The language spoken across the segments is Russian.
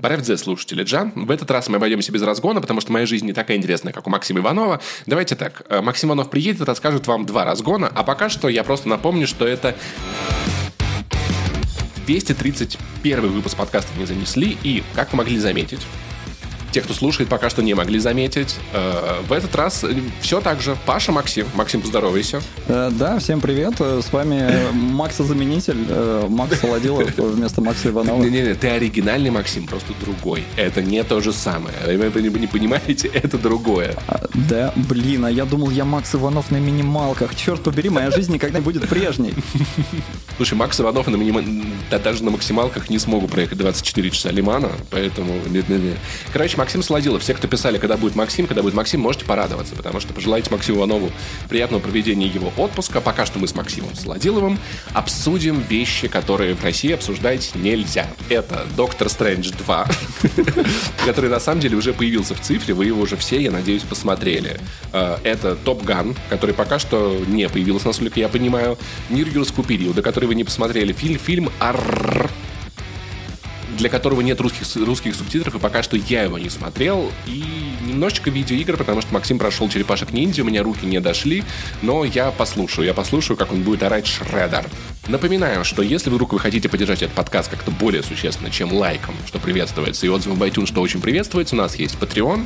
Баревдзе, слушатели Джан. В этот раз мы обойдемся без разгона, потому что моя жизнь не такая интересная, как у Максима Иванова. Давайте так. Э, Максим Иванов приедет, расскажет вам два разгона, а пока что я просто напомню, что это 231 выпуск подкаста не занесли, и, как вы могли заметить, те, кто слушает, пока что не могли заметить. Э, в этот раз все так же. Паша, Максим. Максим, поздоровайся. Э, да, всем привет. С вами Макса-заменитель. Э, Макс Солодилов вместо Макса Иванова. Не-не-не, ты оригинальный Максим, просто другой. Это не то же самое. Вы не понимаете, это другое. А, да, блин, а я думал, я Макс Иванов на минималках. Черт побери, моя жизнь никогда не будет прежней. Слушай, Макс Иванов на миним... да, даже на максималках не смогу проехать 24 часа Лимана, поэтому... Короче, Максим Солодилов. Все, кто писали, когда будет Максим, когда будет Максим, можете порадоваться, потому что пожелайте Максиму Иванову приятного проведения его отпуска. Пока что мы с Максимом Солодиловым обсудим вещи, которые в России обсуждать нельзя. Это «Доктор Стрэндж 2», который на самом деле уже появился в цифре, вы его уже все, я надеюсь, посмотрели. Э, это «Топ Ган», который пока что не появился, насколько я понимаю. «Мир юрского периода», который вы не посмотрели. Фильм, фильм «Арррр», для которого нет русских, русских субтитров, и пока что я его не смотрел. И немножечко видеоигр, потому что Максим прошел черепашек ниндзя, у меня руки не дошли, но я послушаю, я послушаю, как он будет орать Шредер. Напоминаю, что если вдруг вы хотите поддержать этот подкаст как-то более существенно, чем лайком, что приветствуется, и отзывом в iTunes, что очень приветствуется, у нас есть Patreon.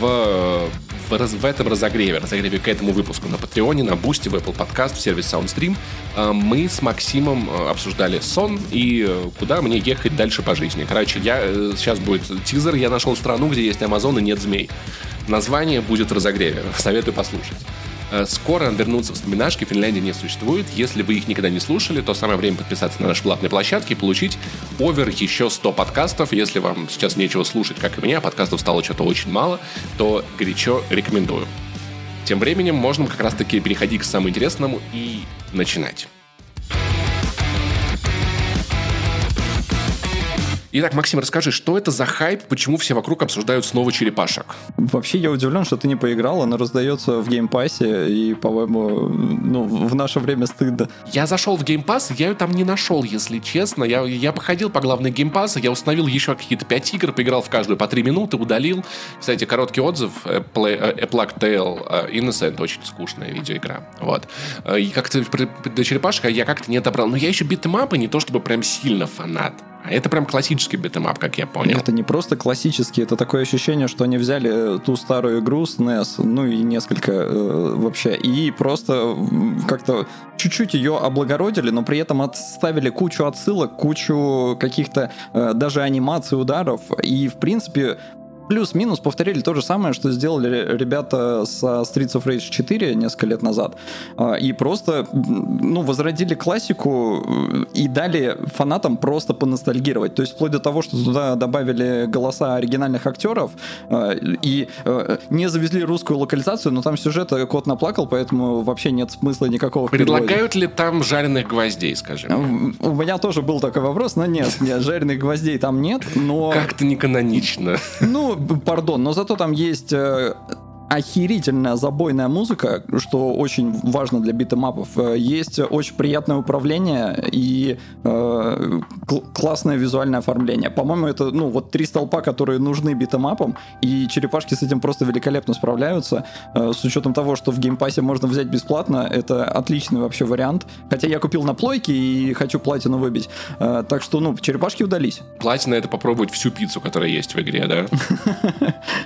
В в, в этом разогреве, разогреве к этому выпуску на Patreon е, на Boosty, в Apple Podcast, в сервис SoundStream, э, мы с Максимом э, обсуждали сон и э, куда мне ехать дальше по жизни. Короче, я, сейчас будет тизер, я нашел страну, где есть Амазон и нет змей. Название будет в разогреве, советую послушать. Э, скоро вернутся вспоминашки, Финляндии не существует. Если вы их никогда не слушали, то самое время подписаться на наши платные площадки и получить овер еще 100 подкастов. Если вам сейчас нечего слушать, как и меня, подкастов стало что-то очень мало, то горячо рекомендую. Тем временем можно как раз-таки переходить к самому интересному и начинать. Итак, Максим, расскажи, что это за хайп, почему все вокруг обсуждают снова черепашек? Вообще, я удивлен, что ты не поиграл, она раздается в Game Pass е, и, по-моему, ну, в наше время стыдно. Я зашел в Game Pass, я ее там не нашел, если честно. Я, я походил по главной Game Pass у, я установил еще какие-то пять игр, поиграл в каждую по три минуты, удалил. Кстати, короткий отзыв, A Plague Tale Innocent, очень скучная видеоигра. Вот. И как-то до черепашек я как-то не добрал. Но я еще beat 'em up ы не то чтобы прям сильно фанат. Это прям классический beat 'em up, как я понял. Это не просто классический, это такое ощущение, что они взяли ту старую игру с NES, ну и несколько э, вообще, и просто как-то чуть-чуть ее облагородили, но при этом оставили кучу отсылок, кучу каких-то э, даже анимаций ударов, и в принципе плюс-минус повторили то же самое, что сделали ребята со Streets of Rage 4 несколько лет назад. А, и просто, ну, возродили классику э, и дали фанатам просто поностальгировать. То есть вплоть до того, что туда добавили голоса оригинальных актеров а, и э, не завезли русскую локализацию, но там сюжет кот наплакал, поэтому вообще нет смысла никакого Предлагают ли там жареных гвоздей, скажем? У меня тоже был такой вопрос, но нет, нет жареных гвоздей там нет, но... Как-то не канонично. Ну, пардон, но зато там есть э, охерительная забойная музыка, что очень важно для битэмапов. Э, есть очень приятное управление и э, классное визуальное оформление. По-моему, это ну вот три столпа, которые нужны beat 'em up ам, и черепашки с этим просто великолепно справляются. Э, с учетом того, что в Game Pass е можно взять бесплатно, это отличный вообще вариант. Хотя я купил на плойке и хочу платину выбить. Э, так что, ну, черепашки удались. Платина это попробовать всю пиццу, которая есть в игре, да?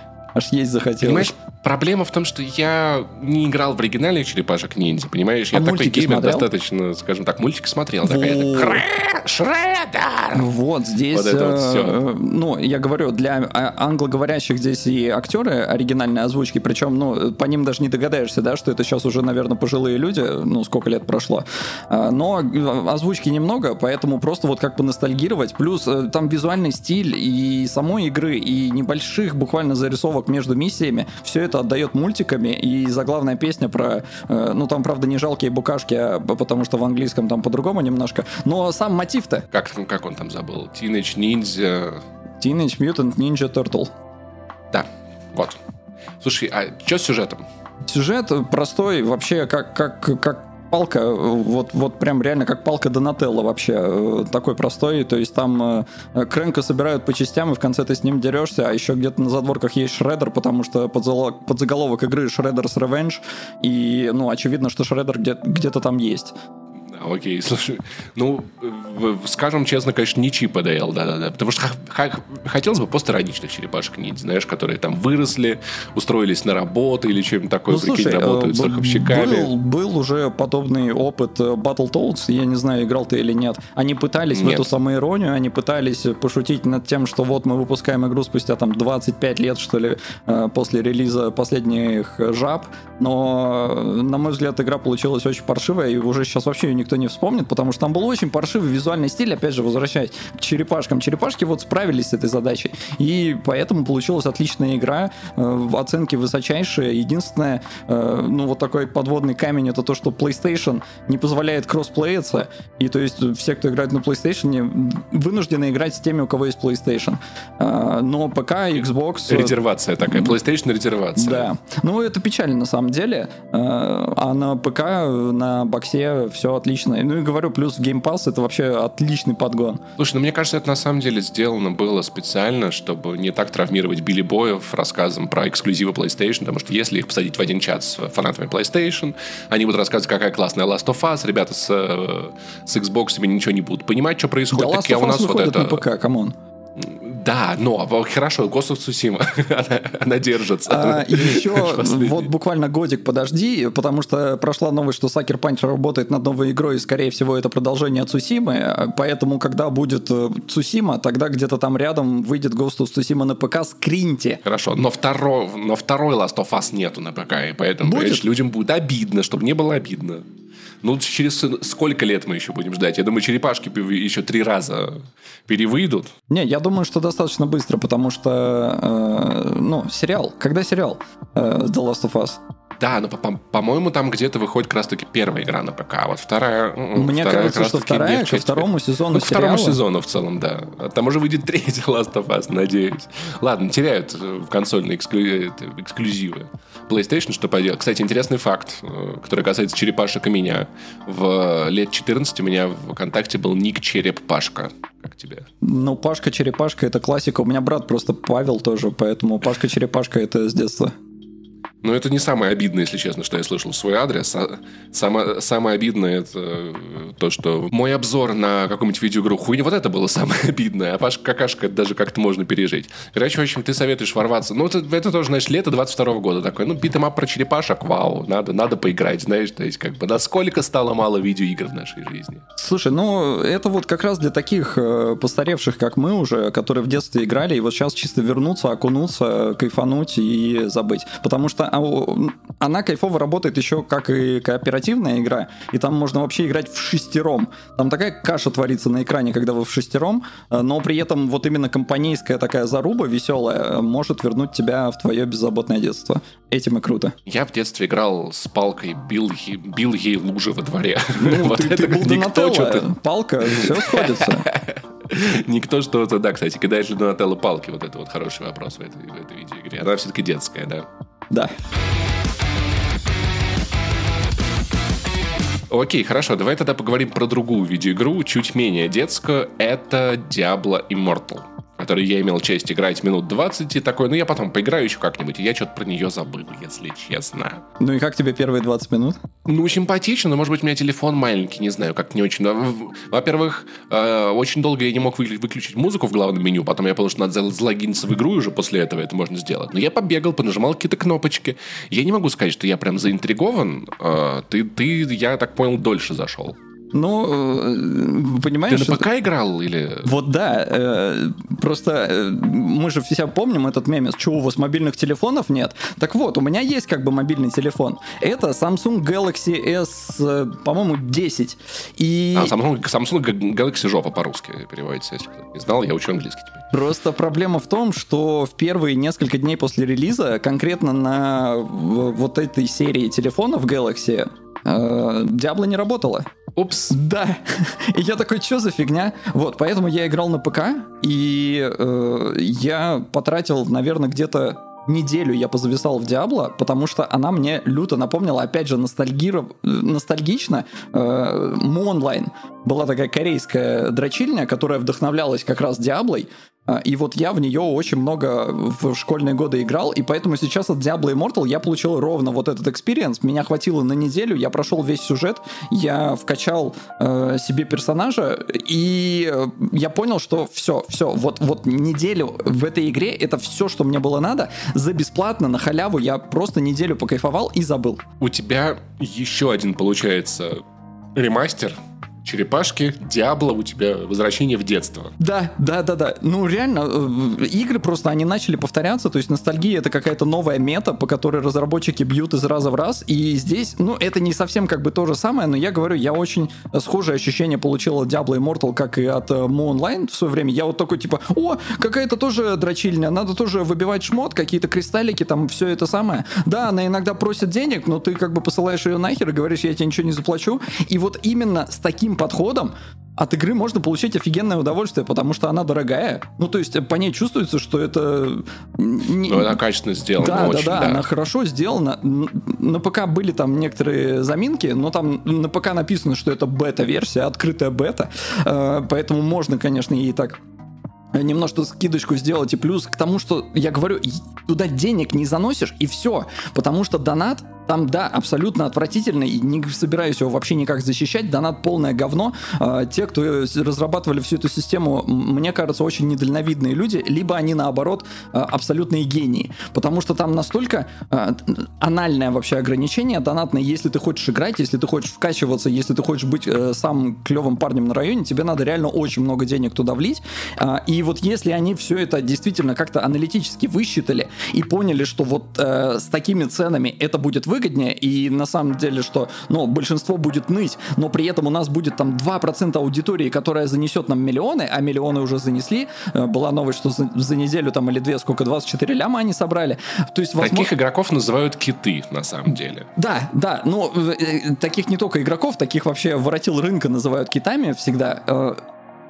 Аж есть захотелось. Понимаешь, проблема в том, что я не играл в оригинальных черепашек ниндзя, понимаешь? Я а такой геймер смотрел? достаточно, скажем так, мультик смотрел. Такая, Шреддер! Вот, здесь... Вот это вот все. Э, ну, я говорю, для а, англоговорящих здесь и актеры оригинальной озвучки, причем, ну, по ним даже не догадаешься, да, что это сейчас уже, наверное, пожилые люди, ну, сколько лет прошло. А, но озвучки немного, поэтому просто вот как поностальгировать. Плюс э, там визуальный стиль и самой игры, и небольших буквально зарисовок промежуток между миссиями, все это отдает мультиками, и заглавная песня про, э, ну там, правда, не жалкие букашки, а потому что в английском там по-другому немножко, но сам мотив-то. Как, как он там забыл? Teenage Ninja... Teenage Mutant Ninja Turtle. Да, вот. Слушай, а что с сюжетом? Сюжет простой, вообще как, как, как палка, вот, вот прям реально как палка Донателло вообще, такой простой, то есть там Крэнка собирают по частям, и в конце ты с ним дерешься, а еще где-то на задворках есть Шредер, потому что под, заголовок игры Shredder's Revenge, и, ну, очевидно, что Шредер где- где-то там есть. Окей, слушай, ну, скажем честно, конечно, не чипа ДЛ, да-да-да, потому что хотелось бы постироничных черепашек ниндзя, знаешь, которые там выросли, устроились на работу или чем-то такое, ну, слушай, работают страховщиками. Был, был уже подобный опыт э, Battletoads, я не знаю, играл ты или нет. Они пытались нет. в эту самую иронию, они пытались пошутить над тем, что вот мы выпускаем игру спустя там 25 лет, что ли, э, после релиза последних жаб, но, на мой взгляд, игра получилась очень паршивая, и уже сейчас вообще ее никто не вспомнит, потому что там был очень паршивый визуальный стиль, опять же, возвращаясь к черепашкам. Черепашки вот справились с этой задачей, и поэтому получилась отличная игра, э, оценки высочайшие. Единственное, э, ну вот такой подводный камень, это то, что PlayStation не позволяет кроссплеиться, и то есть все, кто играет на PlayStation, вынуждены играть с теми, у кого есть PlayStation. Э, но ПК, Xbox... Резервация такая, PlayStation резервация. Да. Ну, это печально на самом деле. А на ПК, на боксе все отлично отлично. Ну и говорю, плюс Game Pass это вообще отличный подгон. Слушай, ну мне кажется, это на самом деле сделано было специально, чтобы не так травмировать Билли Боев рассказом про эксклюзивы PlayStation, потому что если их посадить в один чат с фанатами PlayStation, они будут рассказывать, какая классная Last of Us, ребята с, э, с Xbox ничего не будут понимать, что происходит. Да, Last of Us у нас вот это... на ПК, come on. Да, но хорошо, Ghost of Tsushima, она, она держится. А, еще вот буквально годик подожди, потому что прошла новость, что Sucker Punch работает над новой игрой, и, скорее всего, это продолжение Цусимы, поэтому, когда будет Цусима, тогда где-то там рядом выйдет Ghost of Tsushima на ПК, скриньте. Хорошо, но, второй, но второй Last of Us нету на ПК, и поэтому, будет? людям будет обидно, чтобы не было обидно. Ну, через сколько лет мы еще будем ждать? Я думаю, черепашки еще три раза перевыйдут. Не, я думаю, что достаточно быстро, потому что, э, ну, сериал. Когда сериал э, The Last of Us? Да, но, по-моему, там где-то выходит как раз-таки первая игра на ПК, а вот вторая... Мне вторая кажется, что вторая ко второму сезону ну, к второму сезону в целом, да. А там уже выйдет третий Last of Us, надеюсь. Ладно, теряют э, консольные эксклю... эксклюзивы. PlayStation, что поделать. Кстати, интересный факт, э, который касается черепашек и меня. В лет 14 у меня в ВКонтакте был ник Череп Пашка. Как тебе? Ну, Пашка Черепашка это классика. У меня брат просто Павел тоже, поэтому Пашка Черепашка это с детства. Но это не самое обидное, если честно, что я слышал в свой адрес. А самое, самое обидное это э, то, что мой обзор на какую-нибудь видеоигру хуйня, вот это было самое обидное. А Паш какашка даже как-то можно пережить. Короче, в общем, ты советуешь ворваться. Ну, это, это тоже, знаешь, лето 22 года такой. Ну, beat 'em up про черепашек, вау, надо, надо поиграть, знаешь. То есть, как бы, насколько стало мало видеоигр в нашей жизни. Слушай, ну, это вот как раз для таких э, постаревших, как мы уже, которые в детстве играли, и вот сейчас чисто вернуться, окунуться, кайфануть и забыть. Потому что она кайфово работает еще как и кооперативная игра, и там можно вообще играть в шестером. Там такая каша творится на экране, когда вы в шестером, э, но при этом вот именно компанейская такая заруба веселая э, может вернуть тебя в твое беззаботное детство. Этим и круто. Я в детстве играл с палкой, бил, бил ей лужи во дворе. Ну, вот ты, это ты был Донателло, палка, все сходится. Никто что-то, да, кстати, кидает ли Донателло палки, вот это вот хороший вопрос в этой, в этой видеоигре. Она все-таки детская, да? Да. Окей, хорошо, давай тогда поговорим про другую видеоигру, чуть менее детскую. Это Diablo Immortal который я имел честь играть минут 20, и такой, ну я потом поиграю еще как-нибудь, и я что-то про нее забыл, если честно. Ну и как тебе первые 20 минут? Ну, симпатично, но, может быть, у меня телефон маленький, не знаю, как не очень. Во-первых, э, очень долго я не мог выключить музыку в главном меню, потом я понял, что надо залогиниться в игру, и уже после этого это можно сделать. Но я побегал, понажимал какие-то кнопочки. Я не могу сказать, что я прям заинтригован. Э, ты, ты, я так понял, дольше зашел. Ну, э, понимаешь... Ты на ПК играл или... Вот да. Э, просто э, мы же все помним этот мемес, что у вас мобильных телефонов нет. Так вот, у меня есть как бы мобильный телефон. Это Samsung Galaxy S, по-моему, 10. И... А, Samsung, Samsung Galaxy жопа по-русски переводится, если кто не знал, я учу английский теперь. Просто проблема в том, что в первые несколько дней после релиза, конкретно на вот этой серии телефонов Galaxy, Diablo не работала. Упс. Да. И я такой, что за фигня? Вот, поэтому я играл на ПК, и э, я потратил, наверное, где-то неделю я позависал в Диабло, потому что она мне люто напомнила, опять же, ностальгиров... ностальгично э, MU Online. Была такая корейская дрочильня, которая вдохновлялась как раз Диаблой, и вот я в нее очень много в школьные годы играл, и поэтому сейчас от Diablo Immortal я получил ровно вот этот experience. Меня хватило на неделю, я прошел весь сюжет, я вкачал э, себе персонажа, и э, я понял, что все, все, вот, вот неделю в этой игре это все, что мне было надо, за бесплатно, на халяву, я просто неделю покайфовал и забыл. У тебя еще один, получается, ремастер черепашки, Диабло, у тебя возвращение в детство. Да, да, да, да. Ну, реально, э, игры просто, они начали повторяться, то есть ностальгия это какая-то новая мета, по которой разработчики бьют из раза в раз, и здесь, ну, это не совсем как бы то же самое, но я говорю, я очень схожее ощущение получил от Diablo Immortal, как и от uh, Moon Online в свое время. Я вот такой, типа, о, какая-то тоже дрочильня, надо тоже выбивать шмот, какие-то кристаллики, там, все это самое. Да, она иногда просит денег, но ты как бы посылаешь ее нахер и говоришь, я тебе ничего не заплачу. И вот именно с таким подходом от игры можно получить офигенное удовольствие, потому что она дорогая. Ну, то есть по ней чувствуется, что это... Не... Ну, она качественно сделана. Да, очень, да, да, она хорошо сделана. На ПК были там некоторые заминки, но там на ПК написано, что это бета-версия, открытая бета. Э, поэтому можно, конечно, и так немножко скидочку сделать. И плюс к тому, что я говорю, туда денег не заносишь, и все. Потому что донат там, да, абсолютно отвратительно, и не собираюсь его вообще никак защищать. Донат полное говно. А, те, кто разрабатывали всю эту систему, мне кажется, очень недальновидные люди, либо они, наоборот, а, абсолютные гении. Потому что там настолько а, анальное вообще ограничение донатное. Если ты хочешь играть, если ты хочешь вкачиваться, если ты хочешь быть э, самым клевым парнем на районе, тебе надо реально очень много денег туда влить. И вот если они все это действительно как-то аналитически высчитали и поняли, что вот э, с такими ценами это будет выгоднее, и на самом деле, что, ну, большинство будет ныть, но при этом у нас будет там 2% аудитории, которая занесет нам миллионы, а миллионы уже занесли. Э, была новость, что за, за неделю там или две, сколько, 24 ляма они собрали. То есть, возможно... Таких игроков называют киты, на самом деле. Да, да, но э, таких не только игроков, таких вообще воротил рынка называют китами всегда.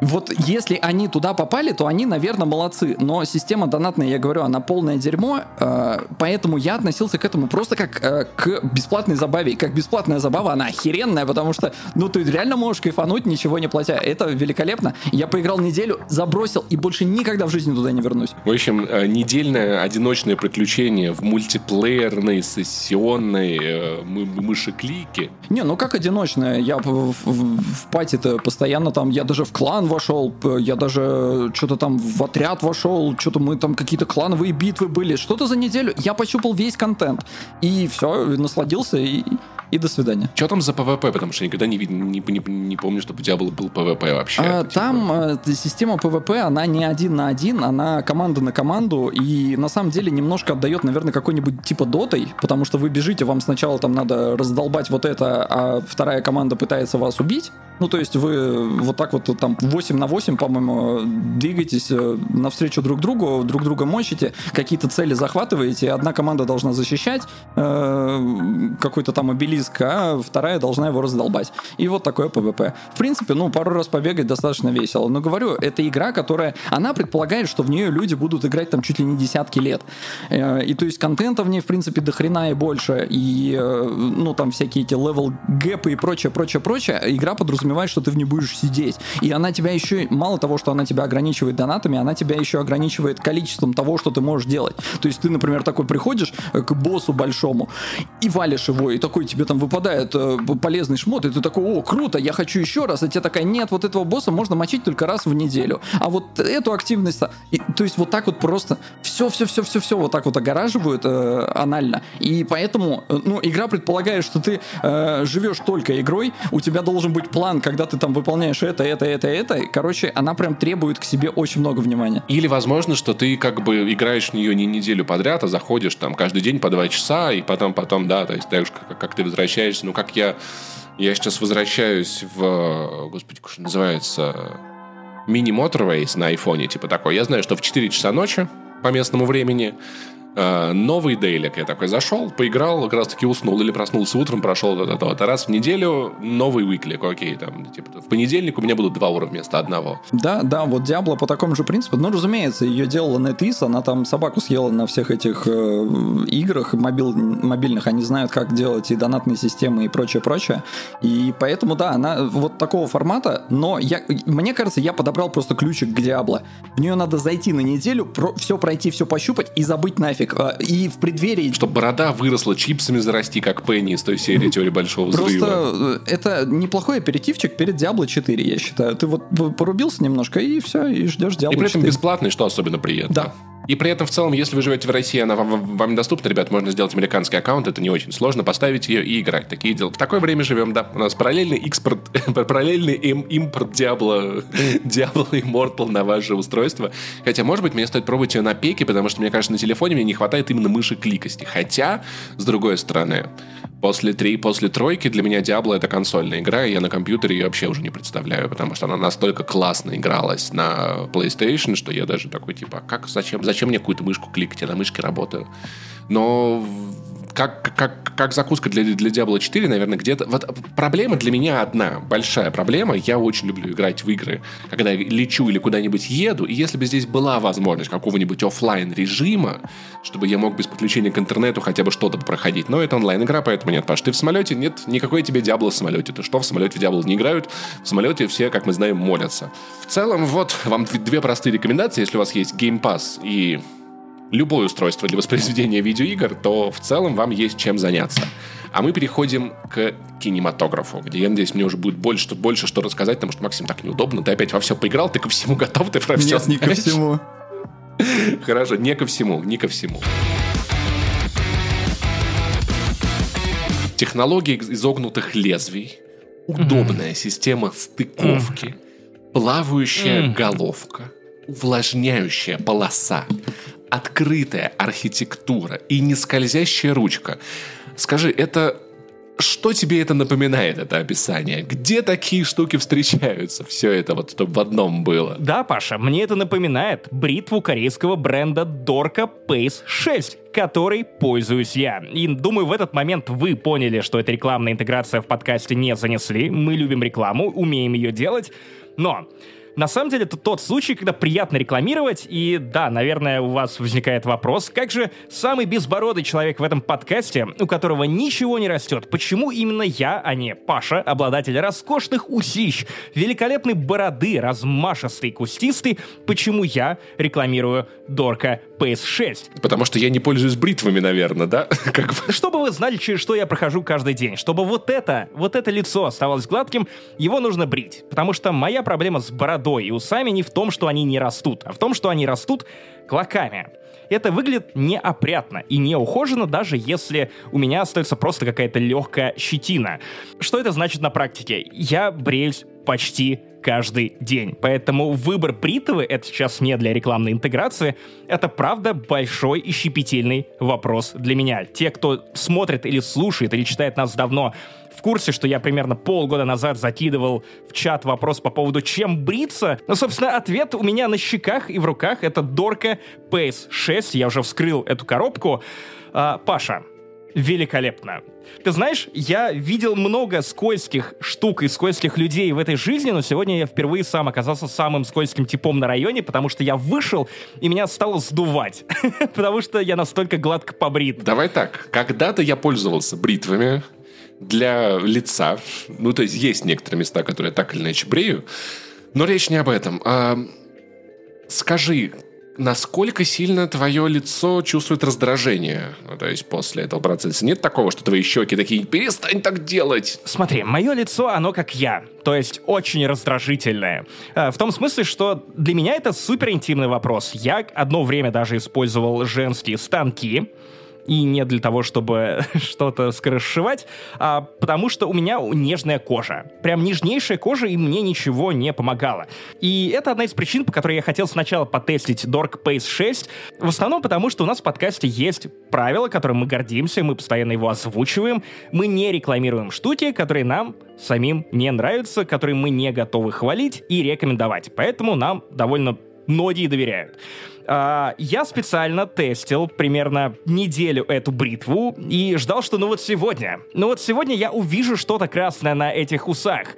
Вот если они туда попали, то они, наверное, молодцы. Но система донатная, я говорю, она полное дерьмо, э, поэтому я относился к этому просто как э, к бесплатной забаве. И как бесплатная забава, она охеренная, потому что, ну, ты реально можешь кайфануть, ничего не платя. Это великолепно. Я поиграл неделю, забросил и больше никогда в жизни туда не вернусь. В общем, э, недельное одиночное приключение в мультиплеерной сессионной мышеклике. Не, ну как одиночное? Я в, в, в party -то постоянно там, я даже в клан вошел, я даже что-то там в отряд вошел, что-то мы там какие-то клановые битвы были, что-то за неделю. Я пощупал весь контент. И все, насладился, и, и до свидания. Что там за PvP? Потому что никогда не, не, не, не помню, чтобы у тебя был, был PvP вообще. А, типа... Там э, система PvP, она не один на один, она команда на команду, и на самом деле немножко отдает, наверное, какой-нибудь типа дотой, потому что вы бежите, вам сначала там надо раздолбать вот это, а вторая команда пытается вас убить. Ну, то есть вы вот так вот там 8 на 8, по-моему, двигаетесь э, навстречу друг другу, друг друга мочите, какие-то цели захватываете, одна команда должна защищать э, какой-то там обелиск, а вторая должна его раздолбать. И вот такое PvP. В принципе, ну, пару раз побегать достаточно весело. Но говорю, это игра, которая, она предполагает, что в нее люди будут играть там чуть ли не десятки лет. Э, и то есть контента в ней, в принципе, до хрена и больше. И, э, ну, там всякие эти level gap ы и прочее, прочее, прочее. Игра подразумевает подразумевает, что ты в ней будешь сидеть. И она тебя еще, мало того, что она тебя ограничивает донатами, она тебя еще ограничивает количеством того, что ты можешь делать. То есть ты, например, такой приходишь э, к боссу большому и валишь его, и такой тебе там выпадает э, полезный шмот, и ты такой, о, круто, я хочу еще раз, и тебе такая, нет, вот этого босса можно мочить только раз в неделю. А вот эту активность, и, то есть вот так вот просто все-все-все-все-все вот так вот огораживают э, анально. И поэтому, э, ну, игра предполагает, что ты э, живешь только игрой, у тебя должен быть план план, когда ты там выполняешь это, это, это, это, короче, она прям требует к себе очень много внимания. Или, возможно, что ты как бы играешь в нее не неделю подряд, а заходишь там каждый день по два часа, и потом, потом, да, то есть так же, как, как ты возвращаешься, ну, как я, я сейчас возвращаюсь в, господи, как же называется, мини-моторвейс на айфоне, типа такой. Я знаю, что в 4 часа ночи по местному времени э, новый дейлик. Я такой зашел, поиграл, как раз таки уснул или проснулся утром, прошел вот это вот. А раз в неделю новый уиклик, окей, там, типа, в понедельник у меня будут два уровня вместо одного. Да, да, вот Диабло по такому же принципу. Ну, разумеется, ее делала NetEase, она там собаку съела на всех этих э, играх мобил, мобильных, они знают, как делать и донатные системы и прочее, прочее. И поэтому, да, она вот такого формата, но я, мне кажется, я подобрал просто ключик к Диабло. В нее надо зайти на неделю, про, все пройти, все пощупать и забыть нафиг. А, и в преддверии... Чтобы борода выросла, чипсами зарасти, как Пенни из той серии «Теории большого взрыва». Просто э, это неплохой аперитивчик перед Diablo 4, я считаю. Ты вот порубился немножко, и все, и ждешь Diablo 4. И при этом бесплатный, что особенно приятно. Да. И при этом, в целом, если вы живете в России, она вам, вам недоступна, ребят, можно сделать американский аккаунт, это не очень сложно, поставить ее и играть. Такие дела. В такое время живем, да. У нас параллельный экспорт, параллельный им, импорт Diablo, Diablo Immortal на ваше устройство. Хотя, может быть, мне стоит пробовать ее на пеке, потому что, мне кажется, на телефоне мне не хватает именно мыши кликости. Хотя, с другой стороны, после, три, после тройки для меня Diablo это консольная игра, и я на компьютере ее вообще уже не представляю, потому что она настолько классно игралась на PlayStation, что я даже такой, типа, как, зачем, зачем зачем мне какую-то мышку кликать, я на мышке работаю. Но как, как, как закуска для, для Diablo 4, наверное, где-то... Вот проблема для меня одна, большая проблема. Я очень люблю играть в игры, когда я лечу или куда-нибудь еду, и если бы здесь была возможность какого-нибудь офлайн режима чтобы я мог без подключения к интернету хотя бы что-то проходить. Но это онлайн-игра, поэтому нет, Паш, ты в самолете, нет, никакой тебе Диабло в самолете. Ты что, в самолете в Диабло не играют? В самолете все, как мы знаем, молятся. В целом, вот, вам две простые рекомендации. Если у вас есть Game Pass и любое устройство для воспроизведения видеоигр, то в целом вам есть чем заняться. А мы переходим к кинематографу, где, я надеюсь, мне уже будет больше, больше что рассказать, потому что, Максим, так неудобно. Ты опять во все поиграл, ты ко всему готов, ты про все Нет, не ко всему. Хорошо, не ко всему, не ко всему. Технология изогнутых лезвий, удобная система стыковки, плавающая головка, увлажняющая полоса, открытая архитектура и нескользящая ручка. Скажи, это что тебе это напоминает, это описание? Где такие штуки встречаются? Все это вот, чтобы в одном было. Да, Паша, мне это напоминает бритву корейского бренда Dorka Pace 6 которой пользуюсь я. И думаю, в этот момент вы поняли, что эта рекламная интеграция в подкасте не занесли. Мы любим рекламу, умеем ее делать. Но на самом деле, это тот случай, когда приятно рекламировать, и да, наверное, у вас возникает вопрос, как же самый безбородый человек в этом подкасте, у которого ничего не растет, почему именно я, а не Паша, обладатель роскошных усищ, великолепной бороды, размашистый, кустистый, почему я рекламирую Дорка PS6? Потому что я не пользуюсь бритвами, наверное, да? как бы. Чтобы вы знали, через что я прохожу каждый день, чтобы вот это, вот это лицо оставалось гладким, его нужно брить, потому что моя проблема с бородой бородой и усами не в том, что они не растут, а в том, что они растут клоками. Это выглядит неопрятно и неухоженно, даже если у меня остается просто какая-то легкая щетина. Что это значит на практике? Я бреюсь почти каждый день. Поэтому выбор бритвы, это сейчас не для рекламной интеграции, это правда большой и щепетильный вопрос для меня. Те, кто смотрит или слушает, или читает нас давно, в курсе, что я примерно полгода назад закидывал в чат вопрос по поводу, чем бриться. Ну, собственно, ответ у меня на щеках и в руках. Это Дорка Pace 6. Я уже вскрыл эту коробку. А, Паша, великолепно. Ты знаешь, я видел много скользких штук и скользких людей в этой жизни, но сегодня я впервые сам оказался самым скользким типом на районе, потому что я вышел, и меня стало сдувать, потому что я настолько гладко побрит. Давай так, когда-то я пользовался бритвами, для лица. Ну, то есть есть некоторые места, которые я так или иначе брею. Но речь не об этом. А, скажи, насколько сильно твое лицо чувствует раздражение? Ну, то есть после этого процесса нет такого, что твои щеки такие, перестань так делать? Смотри, мое лицо, оно как я. То есть очень раздражительное. А, в том смысле, что для меня это супер интимный вопрос. Я одно время даже использовал женские станки, и не для того, чтобы что-то скоросшивать, а потому что у меня нежная кожа. Прям нежнейшая кожа, и мне ничего не помогало. И это одна из причин, по которой я хотел сначала потестить Dork Pace 6. В основном потому, что у нас в подкасте есть правило, которым мы гордимся, мы постоянно его озвучиваем. Мы не рекламируем штуки, которые нам самим не нравятся, которые мы не готовы хвалить и рекомендовать. Поэтому нам довольно многие доверяют. А, я специально тестил примерно неделю эту бритву и ждал, что ну вот сегодня, ну вот сегодня я увижу что-то красное на этих усах.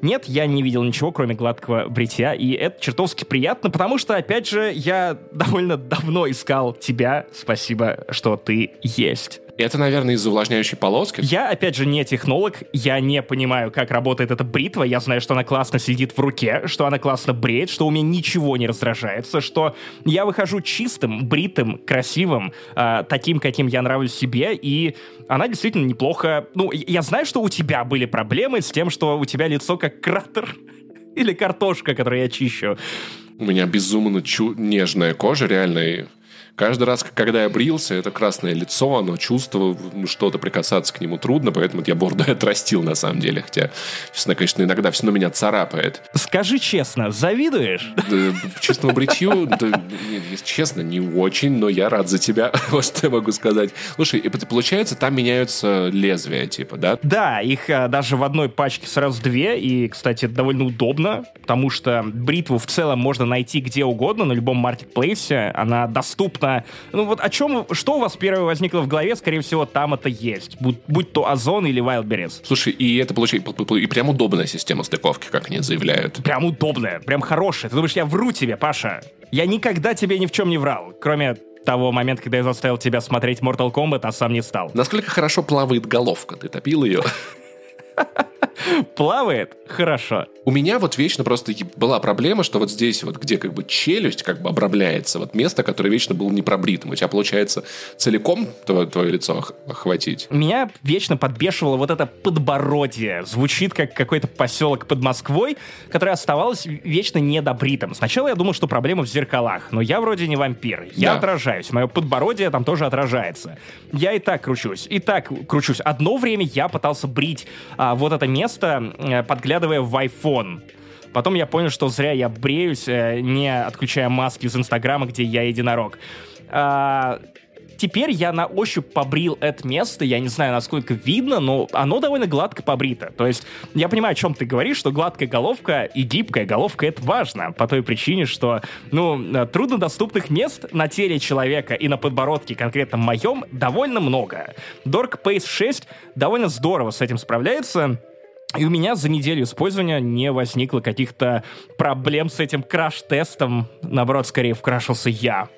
Нет, я не видел ничего, кроме гладкого бритья, и это чертовски приятно, потому что, опять же, я довольно давно искал тебя. Спасибо, что ты есть. Это, наверное, из-за увлажняющей полоски. Я, опять же, не технолог, я не понимаю, как работает эта бритва, я знаю, что она классно сидит в руке, что она классно бреет, что у меня ничего не раздражается, что я выхожу чистым, бритым, красивым, э, таким, каким я нравлюсь себе, и она действительно неплохо... Ну, я знаю, что у тебя были проблемы с тем, что у тебя лицо как кратер или картошка, которую я чищу. У меня безумно чу- нежная кожа, реально, Каждый раз, когда я брился, это красное лицо, оно чувствовало, ну, что-то прикасаться к нему трудно, поэтому я бороду отрастил на самом деле. Хотя, честно, конечно, иногда все равно меня царапает. Скажи честно, завидуешь? Да, честному бритью, да, нет, честно, не очень, но я рад за тебя, вот что я могу сказать. Слушай, и получается, там меняются лезвия, типа, да? Да, их а, даже в одной пачке сразу две, и, кстати, это довольно удобно, потому что бритву в целом можно найти где угодно, на любом маркетплейсе, она доступна понятно. Ну вот о чем, что у вас первое возникло в голове, скорее всего, там это есть. Будь, будь то Озон или Wildberries. Слушай, и это получается, и прям удобная система стыковки, как они заявляют. Прям удобная, прям хорошая. Ты думаешь, я вру тебе, Паша? Я никогда тебе ни в чем не врал, кроме того момента, когда я заставил тебя смотреть Mortal Kombat, а сам не стал. Насколько хорошо плавает головка? Ты топил ее? Плавает? Хорошо. У меня вот вечно просто была проблема, что вот здесь вот, где как бы челюсть как бы обрамляется, вот место, которое вечно было не пробритым. У тебя получается целиком твое, твое лицо охватить. Меня вечно подбешивало вот это подбородье. Звучит как какой-то поселок под Москвой, который оставалось вечно недобритым. Сначала я думал, что проблема в зеркалах, но я вроде не вампир. Я да. отражаюсь. Мое подбородье там тоже отражается. Я и так кручусь, и так кручусь. Одно время я пытался брить а, вот это место, э, подглядывая в iPhone. Потом я понял, что зря я бреюсь, э, не отключая маски из Инстаграма, где я единорог. А, теперь я на ощупь побрил это место, я не знаю, насколько видно, но оно довольно гладко побрито. То есть я понимаю, о чем ты говоришь, что гладкая головка и гибкая головка — это важно, по той причине, что, ну, э, труднодоступных мест на теле человека и на подбородке, конкретно моем, довольно много. Dork Pace 6 довольно здорово с этим справляется, и у меня за неделю использования не возникло каких-то проблем с этим краш-тестом. Наоборот, скорее вкрашился я.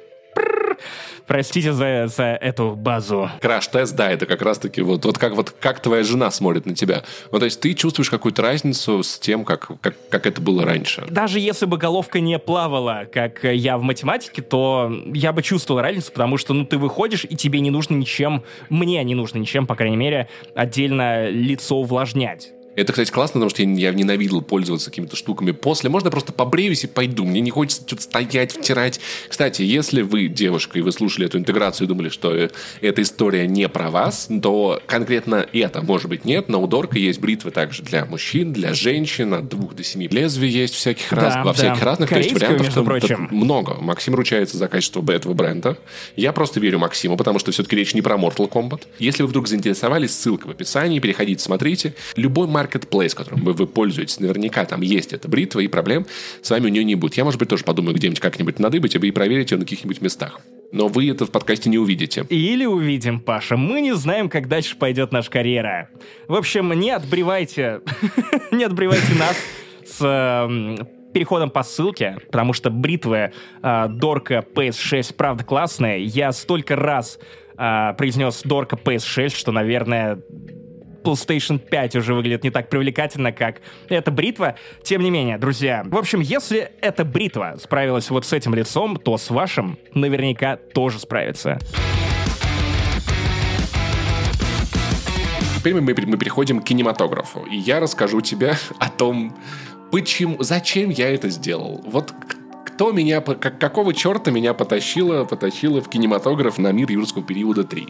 Простите за, за эту базу. Краш-тест, да, это как раз-таки вот, вот, как, вот как твоя жена смотрит на тебя. Вот, то есть ты чувствуешь какую-то разницу с тем, как, как, как это было раньше. Даже если бы головка не плавала, как я в математике, то я бы чувствовал разницу, потому что ну, ты выходишь, и тебе не нужно ничем, мне не нужно ничем, по крайней мере, отдельно лицо увлажнять. Это, кстати, классно, потому что я, ненавидел пользоваться какими-то штуками после. Можно просто побреюсь и пойду. Мне не хочется что-то стоять, втирать. Кстати, если вы девушка, и вы слушали эту интеграцию и думали, что э, эта история не про вас, то конкретно это, может быть, нет. Но у Дорка есть бритвы также для мужчин, для женщин, от двух до семи лезвий есть всяких раз, да, во всяких разных. Корейскую, то есть вариантов между прочим. много. Максим ручается за качество этого бренда. Я просто верю Максиму, потому что все-таки речь не про Mortal Kombat. Если вы вдруг заинтересовались, ссылка в описании, переходите, смотрите. Любой маркетплейс, которым вы, вы пользуетесь, наверняка там есть эта бритва, и проблем с вами у нее не будет. Я, может быть, тоже подумаю где-нибудь как-нибудь надыбать, и проверить ее на каких-нибудь местах. Но вы это в подкасте не увидите. Или увидим, Паша. Мы не знаем, как дальше пойдет наша карьера. В общем, не отбревайте, не отбревайте нас с эм, переходом по ссылке, потому что бритвы э, Дорка PS6 правда классная. Я столько раз э, произнес Дорка PS6, что, наверное, PlayStation 5 уже выглядит не так привлекательно, как эта бритва. Тем не менее, друзья, в общем, если эта бритва справилась вот с этим лицом, то с вашим наверняка тоже справится. Теперь мы, мы переходим к кинематографу. И я расскажу тебе о том, почему, зачем я это сделал. Вот кто меня, как, какого черта меня потащило, потащило в кинематограф на мир юрского периода 3.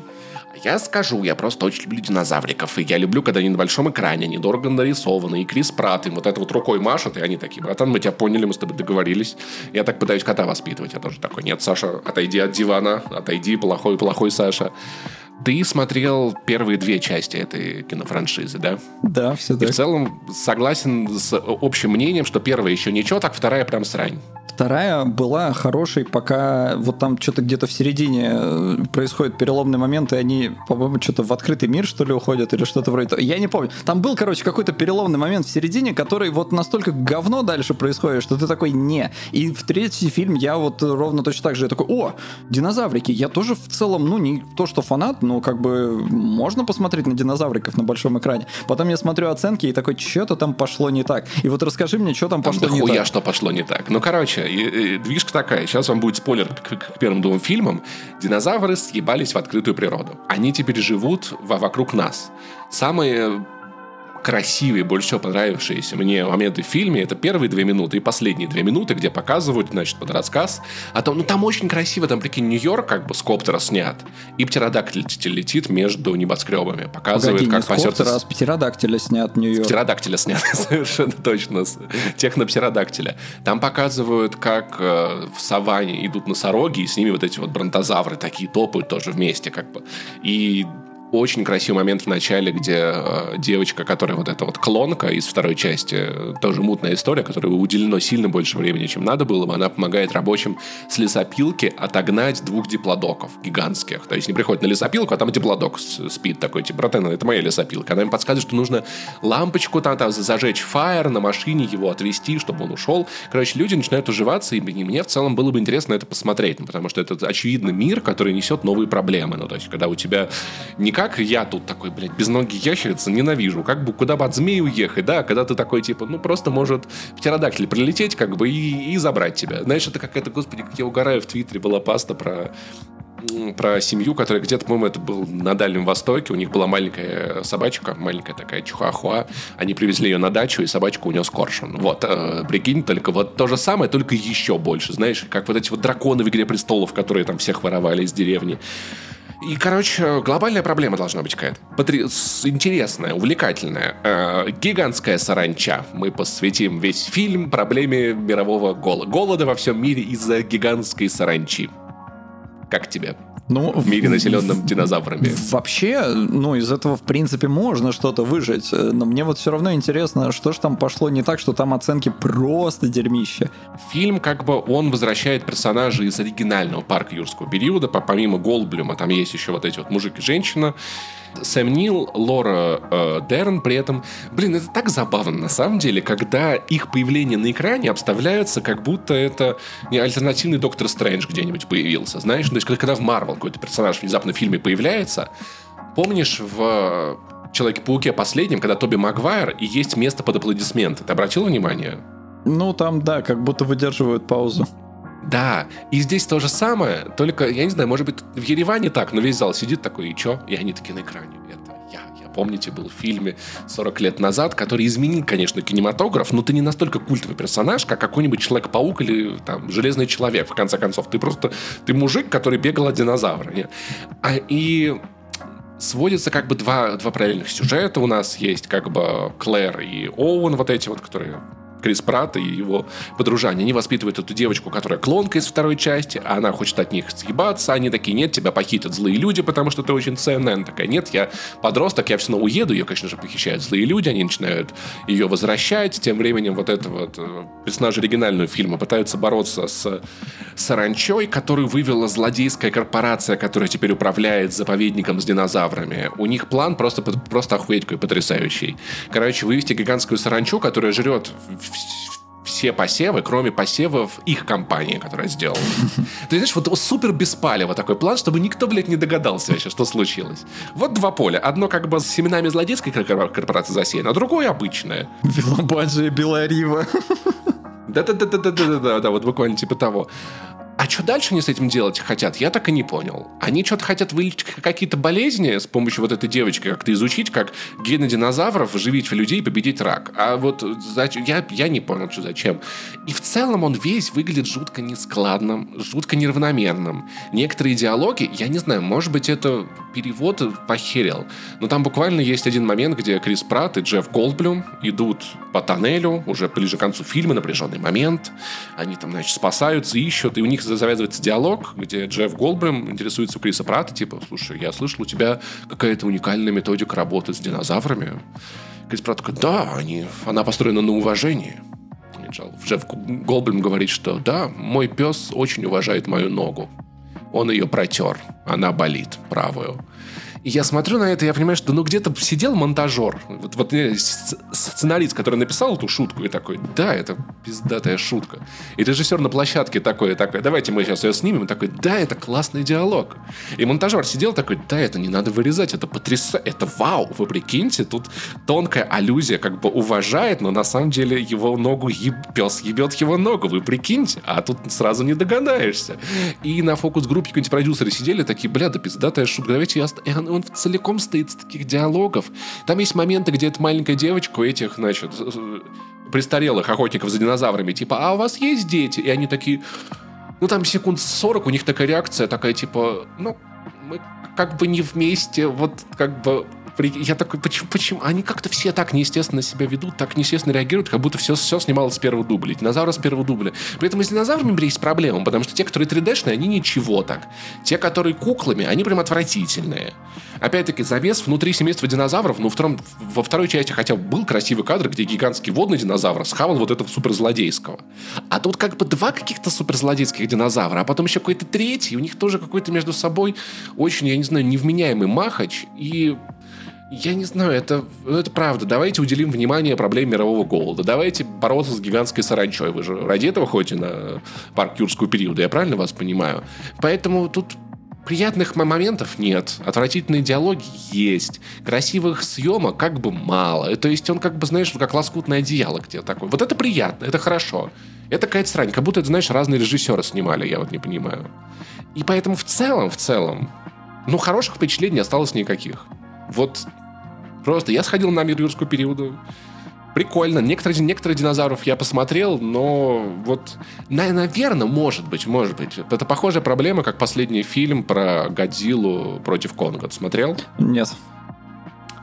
Я скажу, я просто очень люблю динозавриков, и я люблю, когда они на большом экране, они дорого нарисованы, и Крис Пратт им вот это вот рукой машет, и они такие, братан, мы тебя поняли, мы с тобой договорились. Я так пытаюсь кота воспитывать, я тоже такой, нет, Саша, отойди от дивана, отойди, плохой-плохой Саша. Ты смотрел первые две части этой кинофраншизы, да? Да, все так. И в целом согласен с общим мнением, что первая еще ничего, так вторая прям срань. Вторая была хорошей, пока вот там что-то где-то в середине э, происходит переломный момент, и они, по-моему, что-то в открытый мир, что ли, уходят, или что-то вроде того. Я не помню. Там был, короче, какой-то переломный момент в середине, который вот настолько говно дальше происходит, что ты такой «не». И в третий фильм я вот ровно точно так же, я такой «О, динозаврики». Я тоже в целом, ну, не то, что фанат, но как бы можно посмотреть на динозавриков на большом экране. Потом я смотрю оценки и такой «Что-то там пошло не так». И вот расскажи мне, что там, Там пошло не дохуя так. что пошло не так. Ну, короче, и- и движка такая. Сейчас вам будет спойлер к, к первым двум фильмам. Динозавры съебались в открытую природу. Они теперь живут во- вокруг нас. Самые красивые, больше всего понравившиеся мне моменты в фильме это первые две минуты и последние две минуты, где показывают, значит, под рассказ о том, ну там очень красиво, там, прикинь, Нью-Йорк как бы с коптера снят, и птеродактиль летит между небоскребами, показывает, Погоди, не как с коптера, пасется... а с птеродактиля снят Нью-Йорк. Птеродактиля снят, совершенно точно, с техноптеродактиля. Там показывают, как э, в саванне идут носороги, и с ними вот эти вот бронтозавры такие топают тоже вместе, как бы. И очень красивый момент в начале, где э, девочка, которая вот эта вот клонка из второй части, э, тоже мутная история, которой уделено сильно больше времени, чем надо было бы, она помогает рабочим с лесопилки отогнать двух диплодоков гигантских. То есть не приходит на лесопилку, а там диплодок спит такой, типа, братан, это моя лесопилка. Она им подсказывает, что нужно лампочку там, там зажечь фаер на машине, его отвезти, чтобы он ушел. Короче, люди начинают уживаться, и мне мне в целом было бы интересно это посмотреть, ну, потому что это, очевидно, мир, который несет новые проблемы. Ну, то есть, когда у тебя не как я тут такой, блядь, без ноги ящерица, ненавижу, как бы куда бы от змеи уехать, да, когда ты такой, типа, ну, просто может птеродактиль прилететь, как бы, и, и забрать тебя. Знаешь, это какая-то, господи, как я угораю, в Твиттере была паста про про семью, которая где-то, по-моему, это был на Дальнем Востоке. У них была маленькая собачка, маленькая такая чихуахуа. Они привезли ее на дачу, и собачку унес коршун. Вот, э, прикинь, только вот то же самое, только еще больше. Знаешь, как вот эти вот драконы в «Игре престолов», которые там всех воровали из деревни. И, короче, глобальная проблема должна быть какая-то. Потри- Интересная, увлекательная. Э, гигантская саранча. Мы посвятим весь фильм проблеме мирового голода. Голода во всем мире из-за гигантской саранчи. Как тебе? Ну, В мире, населенном динозаврами. Вообще, ну, из этого, в принципе, можно что-то выжить. э, Но мне вот все равно интересно, что же там пошло не так, что там оценки просто дерьмище. Фильм, как бы, он возвращает персонажей из оригинального парка юрского периода. По- Помимо Голдблюма, там есть еще вот эти вот мужик и женщина. Сэм Нил, Лора э, Дерн при этом. Блин, это так забавно на самом деле, когда их появление на экране обставляется, как будто это не альтернативный Доктор Стрэндж где-нибудь появился. Знаешь, то есть когда в Марвел какой-то персонаж внезапно в фильме появляется, помнишь в Человеке-пауке последнем, когда Тоби Магуайр и есть место под аплодисменты. Ты обратил внимание? Ну, там, да, как будто выдерживают паузу. Да, и здесь то же самое, только, я не знаю, может быть, в Ереване так, но весь зал сидит такой, и чё? И они такие на экране. Это я. Я, помните, был в фильме 40 лет назад, который изменил, конечно, кинематограф, но ты не настолько культовый персонаж, как какой-нибудь Человек-паук или там Железный Человек, в конце концов. Ты просто, ты мужик, который бегал от динозавра. нет? А, и сводится как бы два, два параллельных сюжета. У нас есть как бы Клэр и Оуэн, вот эти вот, которые Крис Пратт и его подружане. Они воспитывают эту девочку, которая клонка из второй части, а она хочет от них съебаться. Они такие, нет, тебя похитят злые люди, потому что ты очень ценная. Она такая, нет, я подросток, я все равно уеду. Ее, конечно же, похищают злые люди. Они начинают ее возвращать. Тем временем вот это вот э, персонажи оригинального фильма пытаются бороться с саранчой, которую вывела злодейская корпорация, которая теперь управляет заповедником с динозаврами. У них план просто, просто охуеть какой потрясающий. Короче, вывести гигантскую саранчу, которая жрет все посевы, кроме посевов их компании, которая сделала. Ты знаешь, вот супер беспалево такой план, чтобы никто, блядь, не догадался вообще, что случилось. Вот два поля. Одно как бы с семенами злодейской кор- корпорации засеяно, а другое обычное. Вилобаджи и Беларива. Да-да-да-да-да-да-да, да, вот буквально типа того. А что дальше они с этим делать хотят, я так и не понял. Они что-то хотят вылечить какие-то болезни с помощью вот этой девочки, как-то изучить, как гены динозавров вживить в людей и победить рак. А вот зачем, я, я не понял, что зачем. И в целом он весь выглядит жутко нескладным, жутко неравномерным. Некоторые диалоги, я не знаю, может быть, это перевод похерил, но там буквально есть один момент, где Крис Пратт и Джефф Голдблюм идут по тоннелю, уже ближе к концу фильма, напряженный момент. Они там, значит, спасаются, ищут, и у них завязывается диалог, где Джефф Голдблюм интересуется у Криса Пратта, типа, слушай, я слышал, у тебя какая-то уникальная методика работы с динозаврами. Крис Пратт такой, да, они, она построена на уважении. Джефф Голблем говорит, что да, мой пес очень уважает мою ногу. Он ее протер, она болит, правую. И я смотрю на это, я понимаю, что ну где-то сидел монтажер, вот, вот э, сценарист, который написал эту шутку, и такой, да, это пиздатая шутка. И режиссер на площадке такой, такой, давайте мы сейчас ее снимем, и такой, да, это классный диалог. И монтажер сидел такой, да, это не надо вырезать, это потрясающе, это вау, вы прикиньте, тут тонкая аллюзия как бы уважает, но на самом деле его ногу еб... пес ебет его ногу, вы прикиньте, а тут сразу не догадаешься. И на фокус-группе какие-нибудь продюсеры сидели такие, бля, да пиздатая шутка, давайте я он целиком стоит из таких диалогов. Там есть моменты, где эта маленькая девочка у этих, значит, престарелых охотников за динозаврами, типа, а у вас есть дети? И они такие, ну там секунд 40 у них такая реакция, такая типа, ну, мы как бы не вместе, вот как бы я такой, почему, почему? Они как-то все так неестественно себя ведут, так неестественно реагируют, как будто все, все снималось с первого дубля. Динозавры с первого дубля. При этом с динозаврами есть проблема, потому что те, которые 3D-шные, они ничего так. Те, которые куклами, они прям отвратительные. Опять-таки, завес внутри семейства динозавров, ну, втором, во второй части хотя бы был красивый кадр, где гигантский водный динозавр схавал вот этого суперзлодейского. А тут как бы два каких-то суперзлодейских динозавра, а потом еще какой-то третий, у них тоже какой-то между собой очень, я не знаю, невменяемый махач, и я не знаю, это, это правда. Давайте уделим внимание проблеме мирового голода. Давайте бороться с гигантской саранчой. Вы же ради этого ходите на парк юрского периода, я правильно вас понимаю? Поэтому тут приятных моментов нет. Отвратительные диалоги есть. Красивых съемок как бы мало. То есть он как бы, знаешь, как лоскутное одеяло где-то такое. Вот это приятно, это хорошо. Это какая-то срань. Как будто, знаешь, разные режиссеры снимали, я вот не понимаю. И поэтому в целом, в целом, ну, хороших впечатлений осталось никаких. Вот Просто я сходил на мир юрского периода. Прикольно. Некоторые, некоторые динозавров я посмотрел, но вот, наверное, может быть, может быть. Это похожая проблема, как последний фильм про Годзиллу против Конга. Смотрел? Нет.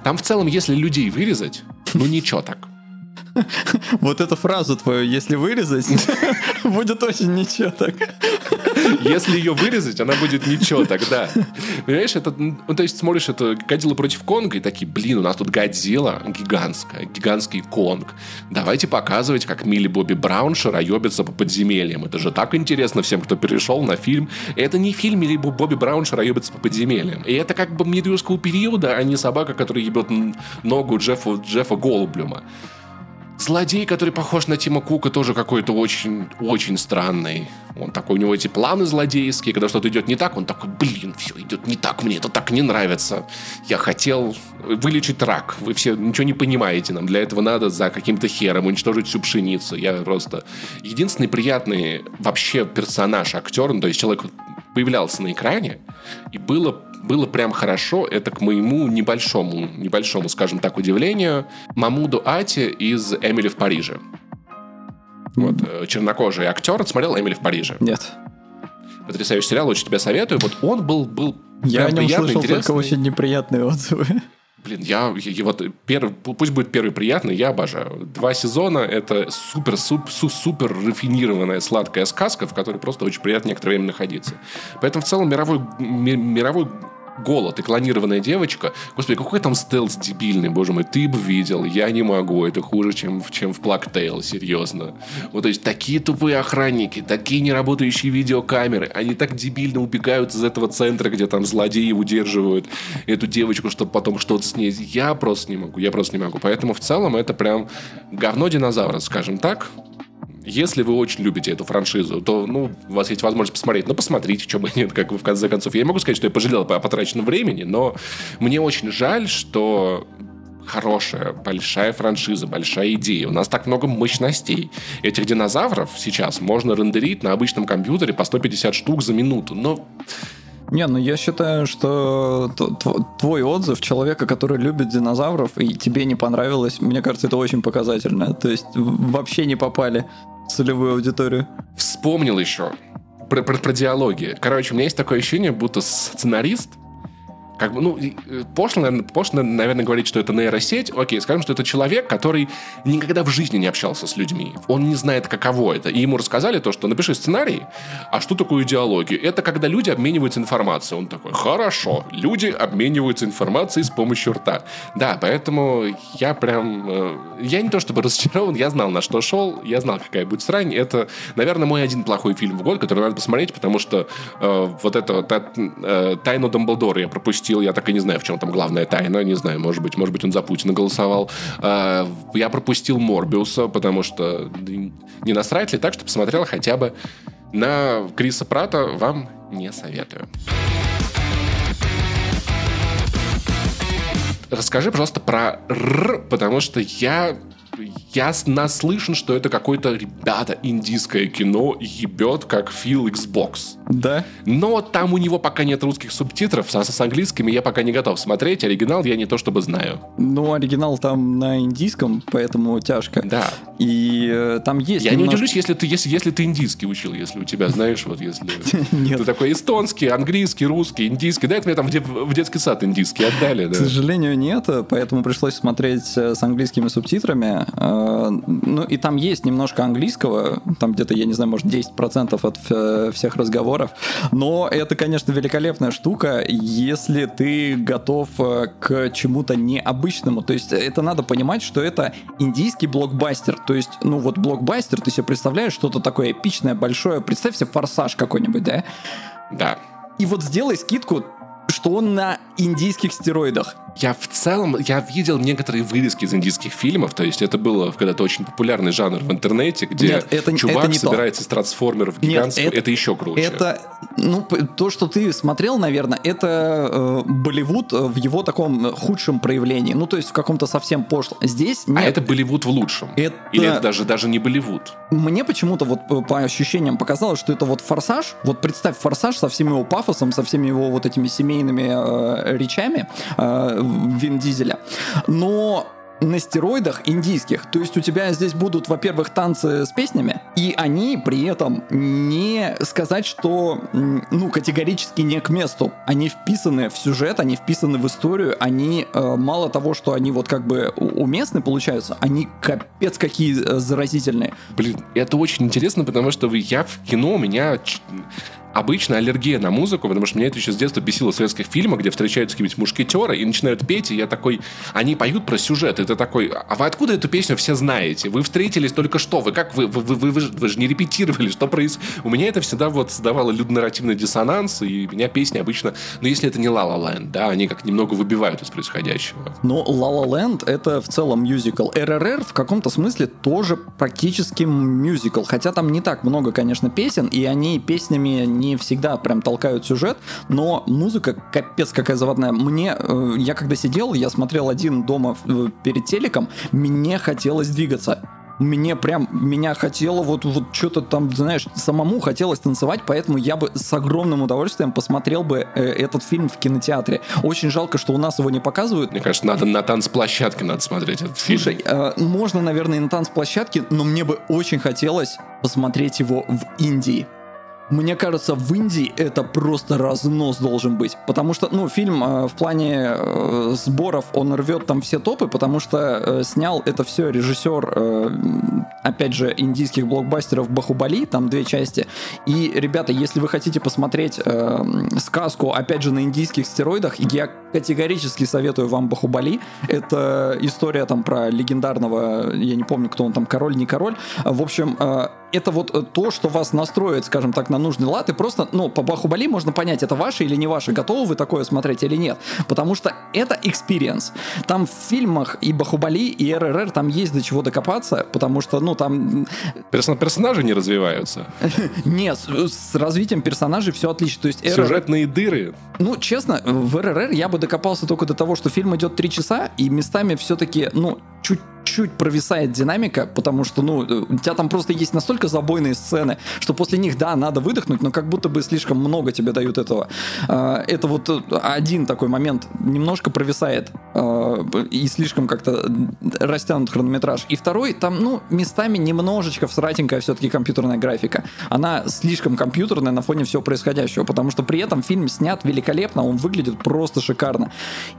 Там в целом, если людей вырезать, ну ничего так. Вот эту фразу твою, если вырезать, будет очень ничего так. Если ее вырезать, она будет ничего тогда. Понимаешь, это, ну, то есть смотришь, это Годзилла против Конга, и такие, блин, у нас тут Годзилла гигантская, гигантский Конг. Давайте показывать, как Милли Бобби Браун шароебится по подземельям. Это же так интересно всем, кто перешел на фильм. Это не фильм Милли Бобби Браун шароебится по подземельям. И это как бы мир периода, а не собака, которая ебет ногу Джеффа, Джеффа Голублюма. Злодей, который похож на Тима Кука, тоже какой-то очень-очень странный. Он такой, у него эти планы злодейские, когда что-то идет не так, он такой, блин, все идет не так, мне это так не нравится. Я хотел вылечить рак. Вы все ничего не понимаете, нам для этого надо за каким-то хером уничтожить всю пшеницу. Я просто... Единственный приятный вообще персонаж, актер, ну, то есть человек появлялся на экране, и было было прям хорошо. Это к моему небольшому, небольшому, скажем так, удивлению, Мамуду Ати из «Эмили в Париже». Вот, э, чернокожий актер. Смотрел «Эмили в Париже»? Нет. Потрясающий сериал, очень тебе советую. Вот он был, был Я о нем слышал интересный. только очень неприятные отзывы. Блин, я, я вот первый, пусть будет первый приятный, я обожаю. Два сезона это супер, суп, су, супер рафинированная сладкая сказка, в которой просто очень приятно некоторое время находиться. Поэтому в целом мировой, ми, мировой голод и клонированная девочка. Господи, какой там стелс дебильный, боже мой, ты бы видел, я не могу, это хуже, чем, чем в Плактейл, серьезно. Вот, то есть, такие тупые охранники, такие неработающие видеокамеры, они так дебильно убегают из этого центра, где там злодеи удерживают эту девочку, чтобы потом что-то с ней... Я просто не могу, я просто не могу. Поэтому в целом это прям говно динозавра, скажем так. Если вы очень любите эту франшизу, то, ну, у вас есть возможность посмотреть. Ну, посмотрите, что бы нет, как вы в конце концов. Я не могу сказать, что я пожалел по потраченному времени, но мне очень жаль, что хорошая, большая франшиза, большая идея. У нас так много мощностей. Этих динозавров сейчас можно рендерить на обычном компьютере по 150 штук за минуту. Но не, ну я считаю, что твой отзыв человека, который любит динозавров, и тебе не понравилось, мне кажется, это очень показательно. То есть вообще не попали целевую аудиторию. Вспомнил еще про, про, про диалоги. Короче, у меня есть такое ощущение, будто сценарист как бы, ну, э, пошло, наверное, пошло, наверное, говорить, что это нейросеть. Окей, скажем, что это человек, который никогда в жизни не общался с людьми. Он не знает, каково это. И ему рассказали то, что напиши сценарий, а что такое идеология? Это когда люди обмениваются информацией. Он такой, хорошо, люди обмениваются информацией с помощью рта. Да, поэтому я прям... Э, я не то чтобы разочарован, я знал, на что шел, я знал, какая будет срань. Это, наверное, мой один плохой фильм в год, который надо посмотреть, потому что э, вот это та, э, «Тайну Дамблдора» я пропустил, я так и не знаю, в чем там главная тайна, не знаю, может быть, может быть, он за Путина голосовал. Э, я пропустил «Морбиуса», потому что не насрать ли так, что посмотрел хотя бы на Криса Прата, вам не советую. Расскажи, пожалуйста, про Р, потому что я я наслышан, что это какое-то, ребята, индийское кино ебет, как Фил Xbox. Да? Но там у него пока нет русских субтитров, с, с английскими я пока не готов смотреть. Оригинал я не то чтобы знаю. Ну, оригинал там на индийском, поэтому тяжко. Да. И э, там есть Я немножко... не удивлюсь, если ты, если, если ты индийский учил, если у тебя, знаешь, вот если... Ты такой эстонский, английский, русский, индийский. Да, это мне там в детский сад индийский отдали, да. К сожалению, нет, поэтому пришлось смотреть э, с английскими субтитрами. Э, ну, и там есть немножко английского, там где-то, я не знаю, может, 10% от всех разговоров. Но это, конечно, великолепная штука, если ты готов к чему-то необычному. То есть это надо понимать, что это индийский блокбастер. То есть, ну вот блокбастер, ты себе представляешь что-то такое эпичное, большое. Представь себе форсаж какой-нибудь, да? Да. И вот сделай скидку, что на индийских стероидах. Я в целом, я видел некоторые вырезки из индийских фильмов, то есть это было когда-то очень популярный жанр в интернете, где Нет, это, чувак это не собирается то. из трансформеров гигантских, Нет, это, это еще круче. Это, ну, то, что ты смотрел, наверное, это э, Болливуд в его таком худшем проявлении, ну, то есть в каком-то совсем пошлом. Здесь а нет. А это Болливуд в лучшем? Это... Или это даже, даже не Болливуд? Мне почему-то вот по ощущениям показалось, что это вот «Форсаж», вот представь «Форсаж» со всем его пафосом, со всеми его вот этими семейными э, речами, э, Вин Дизеля. Но на стероидах индийских. То есть у тебя здесь будут, во-первых, танцы с песнями, и они при этом не сказать, что, ну, категорически не к месту. Они вписаны в сюжет, они вписаны в историю, они э, мало того, что они вот как бы уместны получаются, они капец какие э, заразительные. Блин, это очень интересно, потому что я в кино, у меня обычно аллергия на музыку, потому что меня это еще с детства бесило советских фильмах, где встречаются какие-нибудь мушкетеры и начинают петь, и я такой, они поют про сюжет, ты такой, а вы откуда эту песню все знаете? Вы встретились только что, вы как, вы, вы, вы, вы, вы, вы же не репетировали, что происходит? У меня это всегда вот создавало людонарративный диссонанс, и меня песни обычно, ну если это не La La Land, да, они как немного выбивают из происходящего. Но La La Land это в целом мюзикл. РРР в каком-то смысле тоже практически мюзикл, хотя там не так много, конечно, песен, и они песнями не всегда прям толкают сюжет, но музыка капец какая заводная. Мне, э, я когда сидел, я смотрел один дома э, перед телеком, мне хотелось двигаться мне прям, меня хотело вот, вот что-то там, знаешь, самому хотелось танцевать, поэтому я бы с огромным удовольствием посмотрел бы э, этот фильм в кинотеатре. Очень жалко, что у нас его не показывают. Мне кажется, надо на танцплощадке надо смотреть этот фильм. Слушай, э, можно, наверное, и на танцплощадке, но мне бы очень хотелось посмотреть его в Индии. Мне кажется, в Индии это просто разнос должен быть. Потому что, ну, фильм э, в плане э, сборов, он рвет там все топы, потому что э, снял это все режиссер, э, опять же, индийских блокбастеров Бахубали, там две части. И, ребята, если вы хотите посмотреть э, сказку, опять же, на индийских стероидах, я категорически советую вам Бахубали. Это история там про легендарного, я не помню, кто он там, король, не король. В общем, э, это вот э, то, что вас настроит, скажем так, на нужный лад, и просто, ну, по Бахубали можно понять, это ваше или не ваше, готовы вы такое смотреть или нет, потому что это experience. Там в фильмах и Бахубали, и РРР там есть до чего докопаться, потому что, ну, там... Персон персонажи не развиваются? Нет, с развитием персонажей все отлично. То есть Сюжетные дыры? Ну, честно, в РРР я бы докопался только до того, что фильм идет три часа, и местами все-таки, ну, чуть-чуть провисает динамика, потому что, ну, у тебя там просто есть настолько забойные сцены, что после них, да, надо выдохнуть, но как будто бы слишком много тебе дают этого. А, это вот один такой момент, немножко провисает. э, и слишком как-то растянут хронометраж. И второй, там, ну, местами немножечко всратенькая все-таки компьютерная графика. Она слишком компьютерная на фоне всего происходящего, потому что при этом фильм снят великолепно, он выглядит просто шикарно.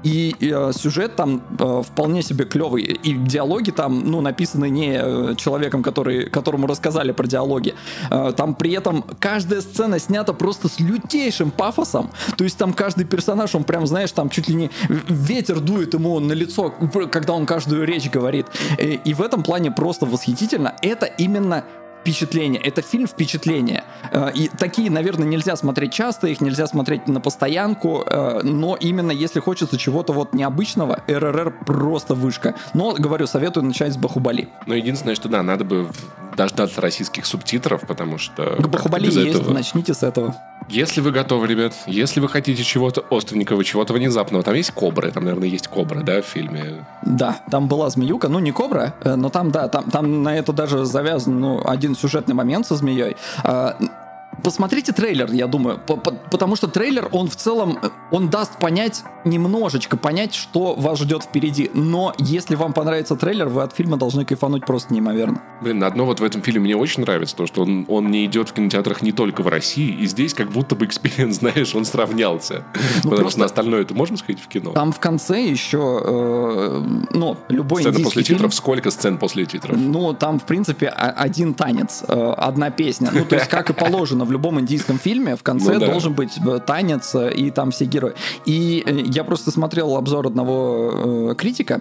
И э, сюжет там э, вполне себе клевый, и диалоги там, ну, написаны не э, человеком, который, которому рассказали про диалоги. Э, там при этом каждая сцена снята просто с лютейшим пафосом, то есть там каждый персонаж, он прям, знаешь, там чуть ли не ветер дует ему на лицо, когда он каждую речь говорит. И, и в этом плане просто восхитительно. Это именно впечатление. Это фильм впечатление. Э, и такие, наверное, нельзя смотреть часто, их нельзя смотреть на постоянку, э, но именно если хочется чего-то вот необычного, РРР просто вышка. Но, говорю, советую начать с Бахубали. Ну, единственное, что да, надо бы дождаться российских субтитров, потому что... К Бахубали есть, этого... начните с этого. Если вы готовы, ребят, если вы хотите чего-то остренького, чего-то внезапного, там есть кобры, там, наверное, есть кобра, да, в фильме? Да, там была змеюка, ну, не кобра, э, но там, да, там, там на это даже завязан, ну, один сюжетный момент со змеей. Посмотрите трейлер, я думаю, потому что трейлер, он в целом, он даст понять, немножечко понять, что вас ждет впереди. Но если вам понравится трейлер, вы от фильма должны кайфануть просто неимоверно. Блин, одно вот в этом фильме мне очень нравится, то, что он, он не идет в кинотеатрах не только в России, и здесь как будто бы experience, знаешь, он сравнялся. Ну, Потому что на остальное это можно сходить в кино? Там в конце еще, э, ну, любой Сцена после фильм, титров? Сколько сцен после титров? Ну, там, в принципе, один танец, э, одна песня. Ну, то есть, как и положено в любом индийском фильме, в конце ну, да. должен быть э, танец, э, и там все герои. И э, я просто смотрел обзор одного э, критика,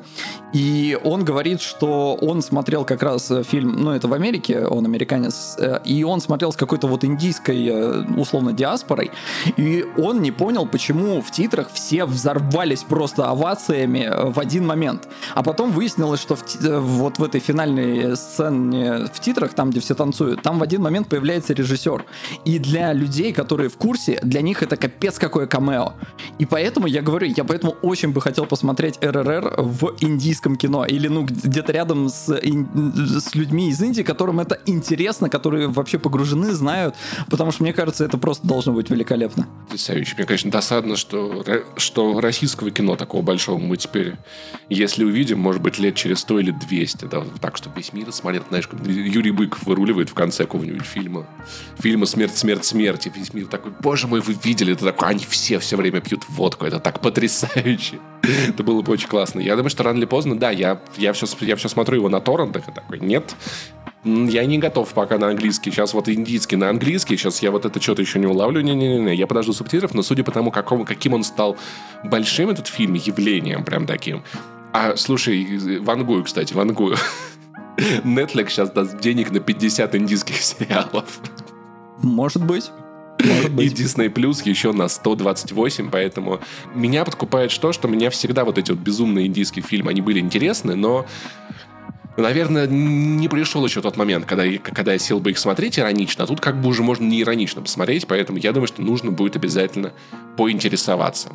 и он говорит, что он смотрел как раз фильм, ну, это в Америке, он американец, э, и он смотрел с какой-то вот индийской, э, условно, диаспорой, и он не понял, почему в титрах все взорвались просто овациями в один момент. А потом выяснилось, что в, вот в этой финальной сцене в титрах, там, где все танцуют, там в один момент появляется режиссер. И для людей, которые в курсе, для них это капец какое камео. И поэтому я говорю, я поэтому очень бы хотел посмотреть РРР в индийском кино. Или ну где-то рядом с, с людьми из Индии, которым это интересно, которые вообще погружены, знают. Потому что мне кажется, это просто должно быть великолепно. Потрясающе. Мне, конечно, досадно, что, что российского кино такого большого мы теперь, если увидим, может быть, лет через 100 или 200, да, так, чтобы весь мир смотрел, знаешь, Юрий Быков выруливает в конце какого-нибудь фильма. Фильма «Смерть, смерть, смерть, смерти. Весь мир такой, боже мой, вы видели, это такое, они все все время пьют водку, это так потрясающе. это было бы очень классно. Я думаю, что рано или поздно, да, я, я, все, я все смотрю его на торрентах и такой, нет, я не готов пока на английский. Сейчас вот индийский на английский. Сейчас я вот это что-то еще не улавлю. Не-не-не. Я подожду субтитров. Но судя по тому, какому, каким он стал большим, этот фильм, явлением прям таким. А, слушай, Вангую, кстати, Вангую. Netflix сейчас даст денег на 50 индийских сериалов. Может быть. Может быть. И Disney Plus еще на 128, поэтому меня подкупает что, что меня всегда вот эти вот безумные индийские фильмы, они были интересны, но Наверное, не пришел еще тот момент, когда, когда я сел бы их смотреть иронично, а тут как бы уже можно не иронично посмотреть, поэтому я думаю, что нужно будет обязательно поинтересоваться.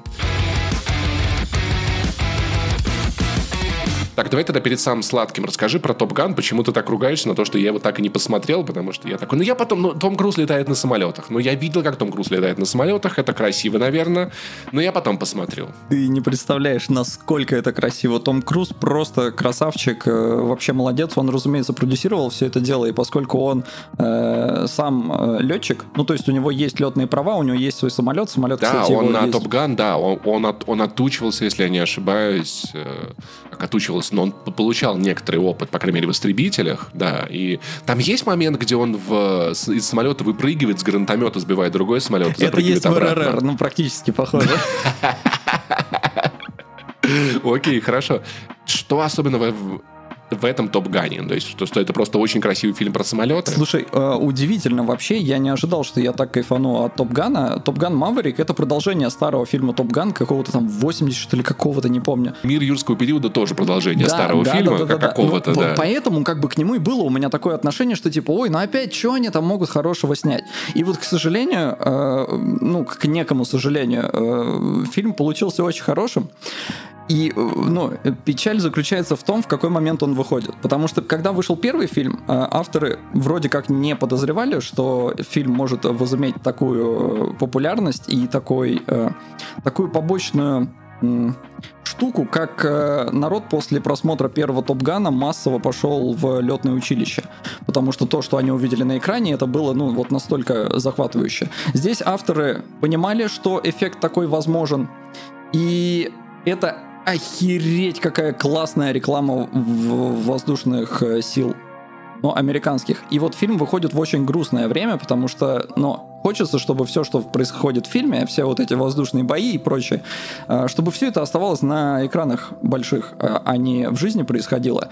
Так, давай тогда перед самым сладким расскажи про Топ Ган. Почему ты так ругаешься на то, что я его так и не посмотрел? Потому что я такой, ну я потом, ну Том Круз летает на самолетах. Ну я видел, как Том Круз летает на самолетах. Это красиво, наверное. Но я потом посмотрел. Ты не представляешь, насколько это красиво. Том Круз просто красавчик, э, вообще молодец. Он, разумеется, продюсировал все это дело. И поскольку он э, сам э, летчик, ну то есть у него есть летные права, у него есть свой самолет. Самолет, да, кстати, он на есть... Топ Ган, да, он, он, от, он отучивался, если я не ошибаюсь, э, как отучивался но он получал некоторый опыт, по крайней мере, в истребителях, да, и там есть момент, где он в, из самолета выпрыгивает с гранатомета, сбивает другой самолет, Это есть в РРР, ну, практически похоже. Окей, хорошо. Что особенно в этом Топ-Гане. То есть, что, что это просто очень красивый фильм про самолеты. Слушай, э, удивительно вообще, я не ожидал, что я так кайфану от Топ-Гана. Топ-Ган Маверик — это продолжение старого фильма Топ-Ган, какого-то там 80 что ли, какого-то, не помню. Мир юрского периода тоже продолжение да, старого да, фильма, да, да, какого-то, да. Поэтому как бы к нему и было у меня такое отношение, что типа, ой, ну опять что они там могут хорошего снять? И вот, к сожалению, э, ну, к некому сожалению, э, фильм получился очень хорошим. И, ну, печаль заключается в том, в какой момент он выходит. Потому что, когда вышел первый фильм, э, авторы вроде как не подозревали, что фильм может возыметь такую популярность и такой, э, такую побочную штуку, как э, народ после просмотра первого Топгана массово пошел в летное училище. Потому что то, что они увидели на экране, это было, ну, вот настолько захватывающе. Здесь авторы понимали, что эффект такой возможен. И это охереть какая классная реклама воздушных э, сил ну, американских. И вот фильм выходит в очень грустное время, потому что, ну, хочется, чтобы все, что происходит в фильме, все вот эти воздушные бои и прочее, э, чтобы все это оставалось на экранах больших, э, а не в жизни происходило.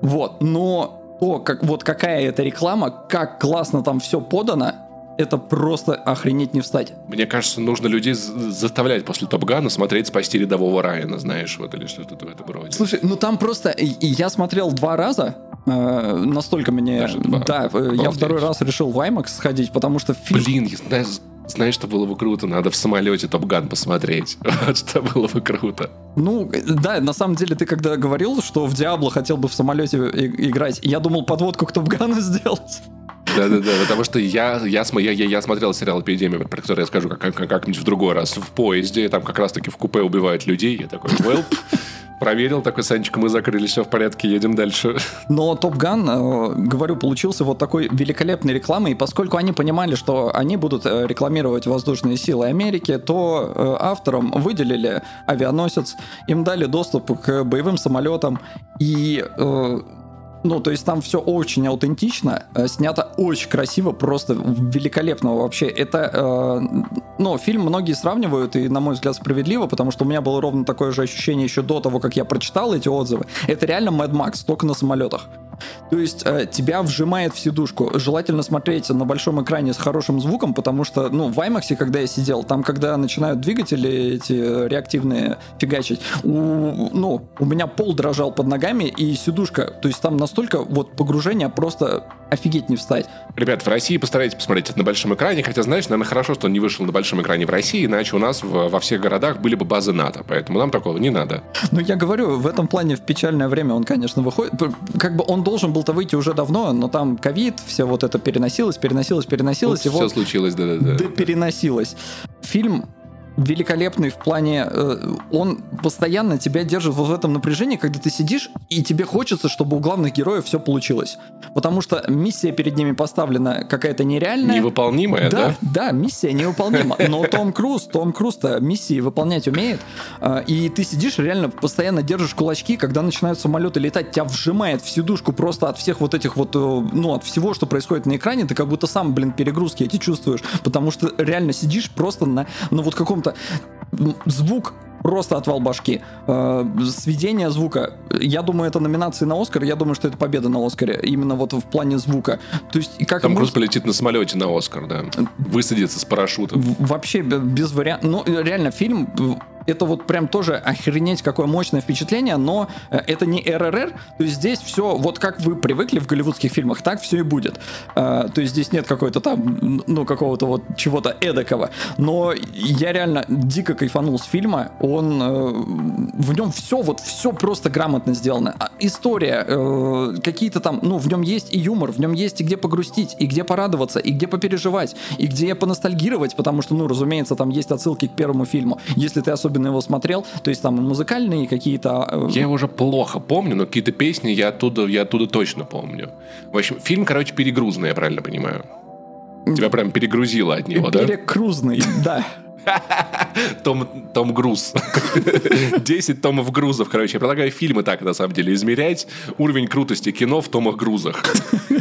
Вот, но то, как, вот какая это реклама, как классно там все подано, это просто охренеть не встать. Мне кажется, нужно людей заставлять после Топгана смотреть «Спасти рядового Райана», знаешь, вот или что-то в этом роде. Слушай, ну там просто... Я смотрел два раза, э, настолько мне... Даже два. Да, Обалдеть. я второй раз решил в IMAX сходить, потому что фильм... Блин, знаешь, знаешь, что было бы круто? Надо в самолете Топган посмотреть. Вот что было бы круто. Ну, да, на самом деле ты когда говорил, что в Диабло хотел бы в самолете играть, я думал подводку к Топгану сделать. Да-да-да, потому что я, я, я, я, смотрел сериал «Эпидемия», про который я скажу как, как, как-нибудь в другой раз, в поезде, там как раз-таки в купе убивают людей. Я такой, well, проверил, такой, Санечка, мы закрылись, все в порядке, едем дальше. Но Топ Ган, э, говорю, получился вот такой великолепной рекламой, и поскольку они понимали, что они будут э, рекламировать воздушные силы Америки, то э, авторам выделили авианосец, им дали доступ к боевым самолетам, и ну, то есть там все очень аутентично, э, снято очень красиво, просто великолепно вообще. Это, э, ну, фильм многие сравнивают, и, на мой взгляд, справедливо, потому что у меня было ровно такое же ощущение еще до того, как я прочитал эти отзывы. Это реально Mad Max, только на самолетах. То есть э, тебя вжимает в сидушку. Желательно смотреть на большом экране с хорошим звуком, потому что, ну, в IMAX, когда я сидел, там, когда начинают двигатели эти э, реактивные фигачить, у, ну, у меня пол дрожал под ногами, и сидушка, то есть там настолько вот погружение просто офигеть не встать. Ребят, в России постарайтесь посмотреть это на большом экране, хотя, знаешь, наверное, хорошо, что он не вышел на большом экране в России, иначе у нас в- во всех городах были бы базы НАТО, поэтому нам такого не надо. Ну, я говорю, в этом плане в печальное время он, конечно, выходит. Как бы он должен был-то выйти уже давно, но там ковид, все вот это переносилось, переносилось, переносилось, и все вот случилось, да-да-да. да переносилось. Фильм великолепный в плане, э, он постоянно тебя держит вот в этом напряжении, когда ты сидишь, и тебе хочется, чтобы у главных героев все получилось. Потому что миссия перед ними поставлена какая-то нереальная. Невыполнимая, да? Да, да, миссия невыполнима. Но Том Круз, Том Круз-то миссии выполнять умеет. А, И ты сидишь реально постоянно держишь кулачки, когда начинают самолеты летать, тебя вжимает в сидушку просто от всех вот этих вот, э, ну, от всего, что происходит на экране, ты как будто сам, блин, перегрузки эти чувствуешь. Потому что реально сидишь просто на, ну, вот каком-то звук просто отвал башки. Э, сведение звука. Я думаю, это номинации на Оскар. Я думаю, что это победа на Оскаре. Именно вот в плане звука. То есть, как Том муз- Круз полетит на самолете на Оскар, да. Высадится с парашютом. Вообще без вариантов. Ну, реально, фильм э, это вот прям тоже охренеть какое мощное впечатление, но э, это не РРР, то есть здесь все, вот как вы привыкли в голливудских фильмах, так все и будет. Э, То есть здесь нет какой-то там, ну, какого-то вот чего-то эдакого. Но я реально дико кайфанул с фильма, он, э, в нем все, вот все просто грамотно сделано. А История, какие-то там, ну, в нем есть и юмор, в нем есть и где погрустить, и где порадоваться, и где попереживать, и где поностальгировать, потому что, ну, разумеется, там есть отсылки к первому фильму, если ты особенно его смотрел, то есть там музыкальные какие-то... э, Я уже плохо помню, но какие-то песни я оттуда, я оттуда точно помню. В общем, фильм, короче, перегрузный, я правильно понимаю. Тебя прям перегрузило от него, да? Перекрузный, да. Том, Том Груз. 10 томов грузов, короче. Я предлагаю фильмы так, на самом деле, измерять уровень крутости кино в томах грузах.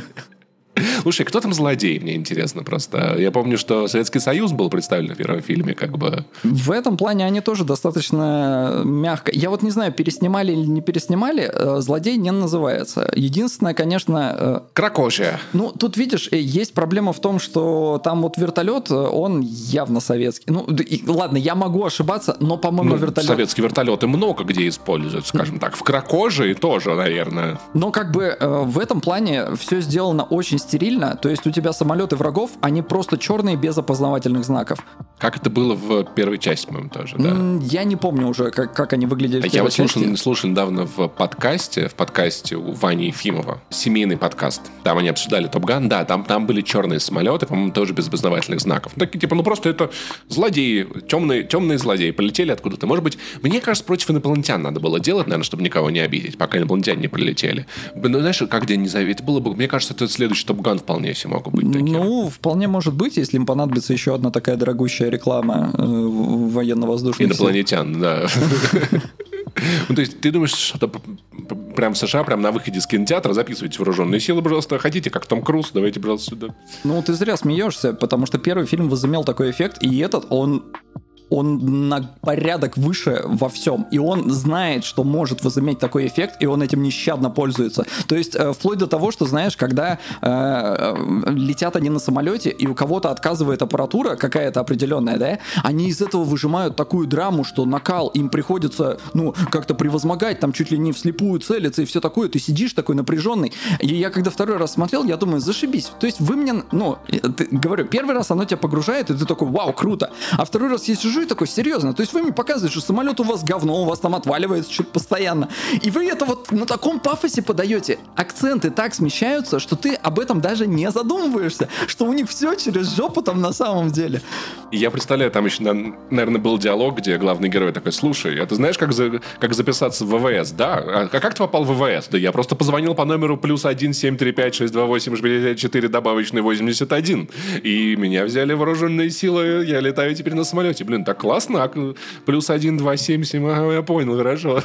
Слушай, кто там злодей, мне интересно просто. Я помню, что Советский Союз был представлен в первом фильме, как бы. В этом плане они тоже достаточно мягко. Я вот не знаю, переснимали или не переснимали, э, злодей не называется. Единственное, конечно, э, Кракожия. Ну, тут, видишь, э, есть проблема в том, что там вот вертолет, он явно советский. Ну, и- ладно, я могу ошибаться, но, по-моему, Ну, вертолет... советские вертолеты много где используют, скажем так. В Кракожии тоже, наверное. Но как бы в этом плане все сделано очень стерильно, то есть у тебя самолеты врагов, они просто черные без опознавательных знаков. Как это было в первой части, по-моему, тоже, да? Я не помню уже, как, как они выглядели в Я вот слушал, части. слушал недавно в подкасте, в подкасте у Вани Ефимова, семейный подкаст. Там они обсуждали Топ Ган, да, там, там были черные самолеты, по-моему, тоже без опознавательных знаков. Такие, типа, ну просто это злодеи, темные, темные злодеи, полетели откуда-то. Может быть, мне кажется, против инопланетян надо было делать, наверное, чтобы никого не обидеть, пока инопланетяне не прилетели. Ну, знаешь, как День независимости? Это было бы, мне кажется, это следующий Топ Ган вполне себе мог быть таким. Ну, вполне может быть, если им понадобится еще одна такая дорогущая реклама э, военно-воздушных сил. Инопланетян, да. Ну, то есть, ты думаешь, что п- п- прям в США, прям на выходе из кинотеатра записывайте вооруженные силы, пожалуйста. Хотите, как Том Круз, давайте, пожалуйста, сюда. Ну, ты зря смеешься, потому что первый фильм возымел такой эффект, и этот, он он на порядок выше во всем, и он знает, что может возыметь такой эффект, и он этим нещадно пользуется. То есть э, вплоть до того, что, знаешь, когда э, э, летят они на самолете, и у кого-то отказывает аппаратура какая-то определенная, да, они из этого выжимают такую драму, что накал им приходится, ну, как-то превозмогать, там чуть ли не вслепую целиться и все такое, ты сидишь такой напряженный. И я когда второй раз смотрел, я думаю, зашибись. То есть вы мне, ну, э, ты- говорю, первый раз оно тебя погружает, и ты такой, вау, круто. А второй раз я сижу и такой, серьезно, то есть вы мне показываете, что самолет у вас говно, у вас там отваливается что-то постоянно. И вы это вот на таком пафосе подаете. Акценты так смещаются, что ты об этом даже не задумываешься, что у них все через жопу там на самом деле. Я представляю, там еще, на- наверное, был диалог, где главный герой такой, слушай, а ты знаешь, как, за- как записаться в ВВС? Да. А как ты попал в ВВС? Да я просто позвонил по номеру плюс 1 735 628 64 добавочный 81. И меня взяли вооруженные силы, я летаю теперь на самолете. Блин, так классно. А, Плюс 1 2 7 7, ага, я понял, хорошо.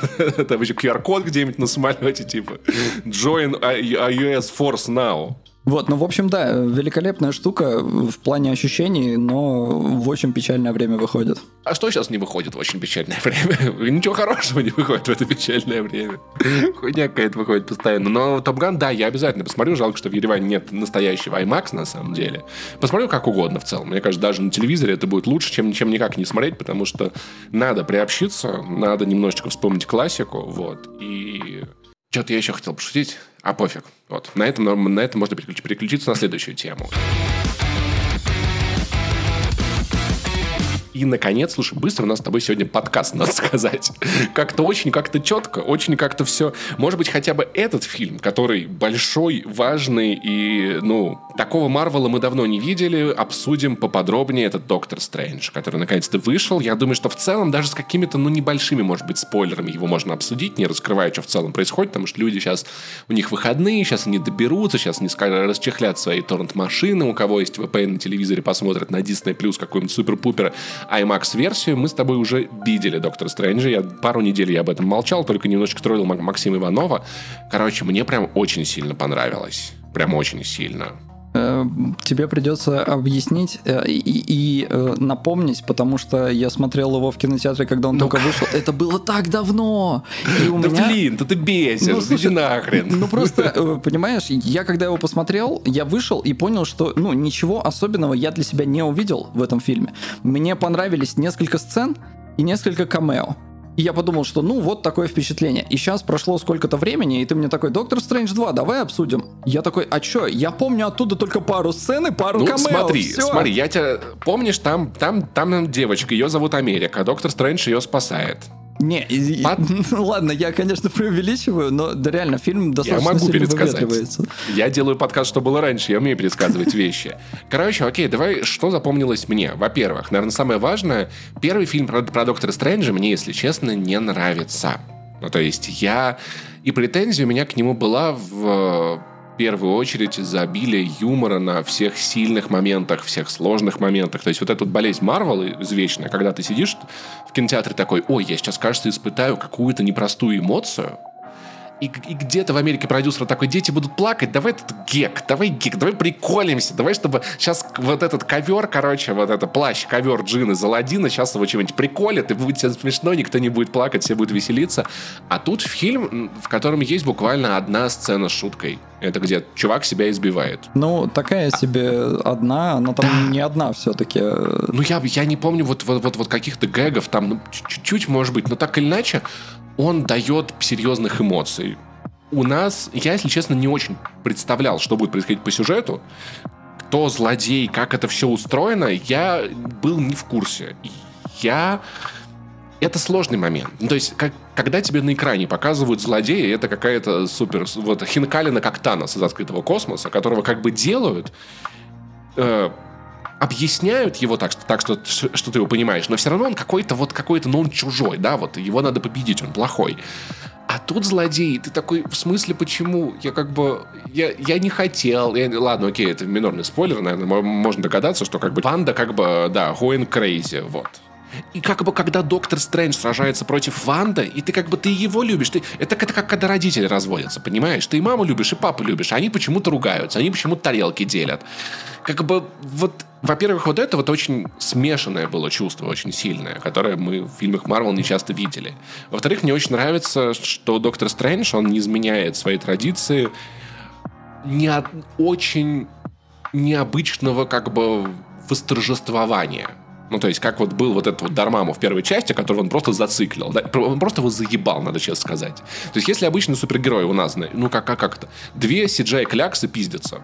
Там еще QR-код где-нибудь на самолете, типа. Join iOS Force Now. Вот, ну, в общем, да, великолепная штука в плане ощущений, но в очень печальное время выходит. А что сейчас не выходит в очень печальное время? Ничего хорошего не выходит в это печальное время. Хуйня какая-то выходит постоянно. Но Топ Ган, да, я обязательно посмотрю. Жалко, что в Ереване нет настоящего IMAX, на самом деле. Посмотрю как угодно в целом. Мне кажется, даже на телевизоре это будет лучше, чем, чем никак не смотреть, потому что надо приобщиться, надо немножечко вспомнить классику, вот. И что-то я еще хотел пошутить, а пофиг. Вот. На этом, на этом можно переключ- переключиться на следующую тему. И, наконец, слушай, быстро у нас с тобой сегодня подкаст, надо сказать. Как-то очень, как-то четко, очень как-то все. Может быть, хотя бы этот фильм, который большой, важный и, ну, такого Марвела мы давно не видели, обсудим поподробнее этот Доктор Стрэндж, который наконец-то вышел. Я думаю, что в целом даже с какими-то, ну, небольшими, может быть, спойлерами его можно обсудить, не раскрывая, что в целом происходит, потому что люди сейчас, у них выходные, сейчас они доберутся, сейчас они расчехлят свои торрент-машины, у кого есть VPN на телевизоре, посмотрят на Disney Plus какую-нибудь супер-пупер IMAX-версию. Мы с тобой уже видели Доктора Стрэнджа. Я пару недель я об этом молчал, только немножечко троллил Мак- Максима Иванова. Короче, мне прям очень сильно понравилось. Прям очень сильно. Э, Тебе придется объяснить э, и, и, э, напомнить, потому что я смотрел его в кинотеатре, когда он только вышел. Это было так давно! И у да меня... блин, да ты бесишь, Ну, иди слушай, нахрен. Ну просто, понимаешь, я когда его посмотрел, я вышел и понял, что, ну, ничего особенного я для себя не увидел в этом фильме. Мне понравились несколько сцен и несколько камео. И я подумал, что ну вот такое впечатление. И сейчас прошло сколько-то времени, и ты мне такой, Доктор Стрэндж 2, давай обсудим. Я такой, а чё, я помню оттуда только пару сцен и пару Ну, камео. смотри, всё». смотри, я тебя... Помнишь, там, там, там девочка, ее зовут Америка, доктор Стрэндж ее спасает. Не, и- Под- ну ладно, я, конечно, преувеличиваю, но да реально фильм Я достаточно могу сильно пересказать. Я делаю подкаст, что было раньше, я умею пересказывать вещи. Короче, окей, давай, что запомнилось мне? Во-первых, наверное, самое важное, первый фильм про, про Доктора Стрэнджа мне, если честно, не нравится. Ну, то есть я... И претензия у меня к нему была в первую очередь из-за обилия юмора на всех сильных моментах, всех сложных моментах. То есть вот эта вот болезнь Марвел извечная, когда ты сидишь в кинотеатре такой, ой, я сейчас, кажется, испытаю какую-то непростую эмоцию, и, и где-то в Америке продюсер такой, дети будут плакать, давай тут гек, давай гек, давай приколимся, давай, чтобы сейчас вот этот ковер, короче, вот это плащ, ковер Джин из Аладдина, сейчас его чем-нибудь приколят, и будет смешно, никто не будет плакать, все будут веселиться. А тут фильм, в котором есть буквально одна сцена с шуткой. Это где чувак себя избивает. Ну, такая себе одна, она там не одна все-таки. Ну, я, я не помню вот, вот, вот, вот каких-то гэгов там, ну, чуть-чуть, может быть, но так или иначе, он дает серьезных эмоций. у нас, я, если честно, не очень представлял, что будет происходить по сюжету, кто злодей, как это все устроено, я был не в курсе. Я это сложный момент. Ну, то есть, как, когда тебе на экране показывают злодея, это какая-то супер... Вот Хинкалина как Танос из открытого космоса, которого как бы делают... Э, объясняют его так, что, так что, что ты его понимаешь, но все равно он какой-то вот какой-то, ну он чужой, да, вот его надо победить, он плохой. А тут злодей, ты такой, в смысле, почему? Я как бы, я, я не хотел. Я, ладно, окей, это минорный спойлер, наверное, можно догадаться, что как бы Ванда как бы, да, going crazy, вот. И как бы когда Доктор Стрэндж сражается против Ванда, и ты как бы ты его любишь, ты, это, это как когда родители разводятся, понимаешь? Ты и маму любишь, и папу любишь, они почему-то ругаются, они почему-то тарелки делят. Как бы вот, во-первых, вот это вот очень смешанное было чувство, очень сильное, которое мы в фильмах Марвел не часто видели. Во-вторых, мне очень нравится, что Доктор Стрэндж, он не изменяет своей традиции не от очень необычного как бы восторжествования. Ну, то есть, как вот был вот этот вот Дармаму в первой части, которого он просто зациклил. Да? Он просто его заебал, надо честно сказать. То есть, если обычный супергерой у нас, ну, как, как, как это? Две CGI-кляксы пиздятся.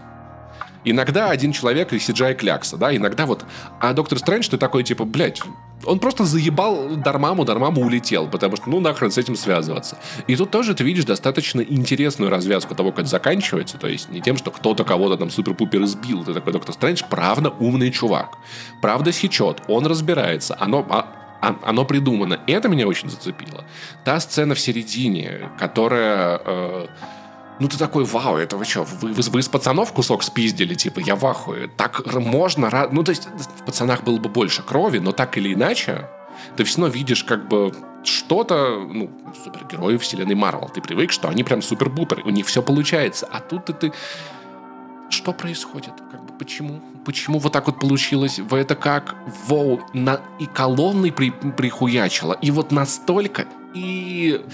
Иногда один человек и CGI клякса, да, иногда вот... А Доктор Стрэндж, ты такой, типа, блядь, он просто заебал Дармаму, Дармаму улетел, потому что, ну, нахрен с этим связываться. И тут тоже ты видишь достаточно интересную развязку того, как это заканчивается, то есть не тем, что кто-то кого-то там супер-пупер избил, ты такой, Доктор Стрэндж, правда умный чувак, правда сечет, он разбирается, оно, а, а оно придумано. Это меня очень зацепило. Та сцена в середине, которая... Э, ну ты такой, вау, это вы что, вы, вы, вы из пацанов кусок спиздили, типа, я в ахуе. Так можно, ну то есть в пацанах было бы больше крови, но так или иначе, ты все равно видишь как бы что-то, ну, супергерои вселенной Марвел. Ты привык, что они прям супер-бупер, у них все получается. А тут ты, ты... Что происходит? Как бы почему? Почему вот так вот получилось? Вы это как? Воу, на... и колонны при... прихуячило, и вот настолько, и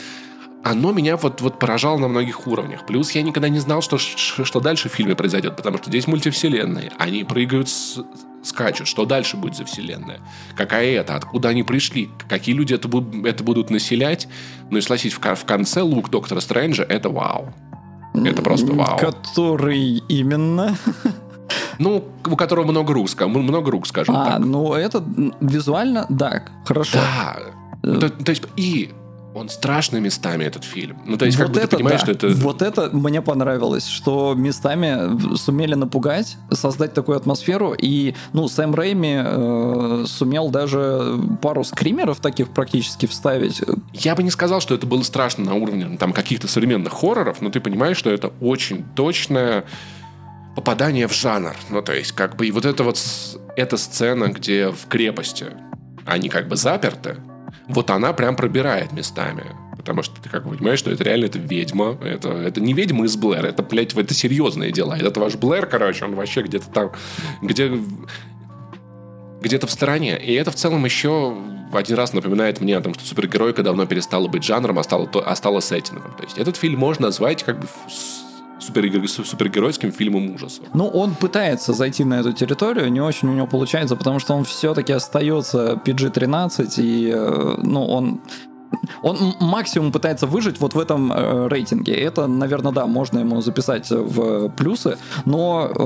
оно меня вот, вот поражало на многих уровнях. Плюс я никогда не знал, что, что дальше в фильме произойдет, потому что здесь мультивселенные. Они прыгают, с, скачут. Что дальше будет за вселенная? Какая это? Откуда они пришли? Какие люди это, будут, это будут населять? Ну и согласись, в, в конце лук Доктора Стрэнджа — это вау. Это просто вау. Который именно? Ну, у которого много рук, много рук, скажем а, так. ну это визуально, да, хорошо. Да. Э. То, то есть, и он страшный местами, этот фильм. Ну, то есть, вот как бы это, ты понимаешь, да. что это... Вот это мне понравилось, что местами сумели напугать, создать такую атмосферу, и, ну, Сэм Рэйми э, сумел даже пару скримеров таких практически вставить. Я бы не сказал, что это было страшно на уровне там каких-то современных хорроров, но ты понимаешь, что это очень точное попадание в жанр. Ну, то есть, как бы, и вот это вот, эта сцена, где в крепости они как бы заперты, вот она прям пробирает местами. Потому что ты как бы понимаешь, что это реально это ведьма. Это, это не ведьма из Блэр. Это, блядь, это серьезные дела. Этот ваш Блэр, короче, он вообще где-то там... Где, где-то в стороне. И это в целом еще один раз напоминает мне о том, что супергеройка давно перестала быть жанром, а стала, а стала сеттингом. То есть этот фильм можно назвать как бы супергер... супергеройским фильмом ужасов. Ну, он пытается зайти на эту территорию, не очень у него получается, потому что он все-таки остается PG-13, и, э, ну, он он максимум пытается выжить вот в этом э, рейтинге. Это, наверное, да, можно ему записать в плюсы, но э,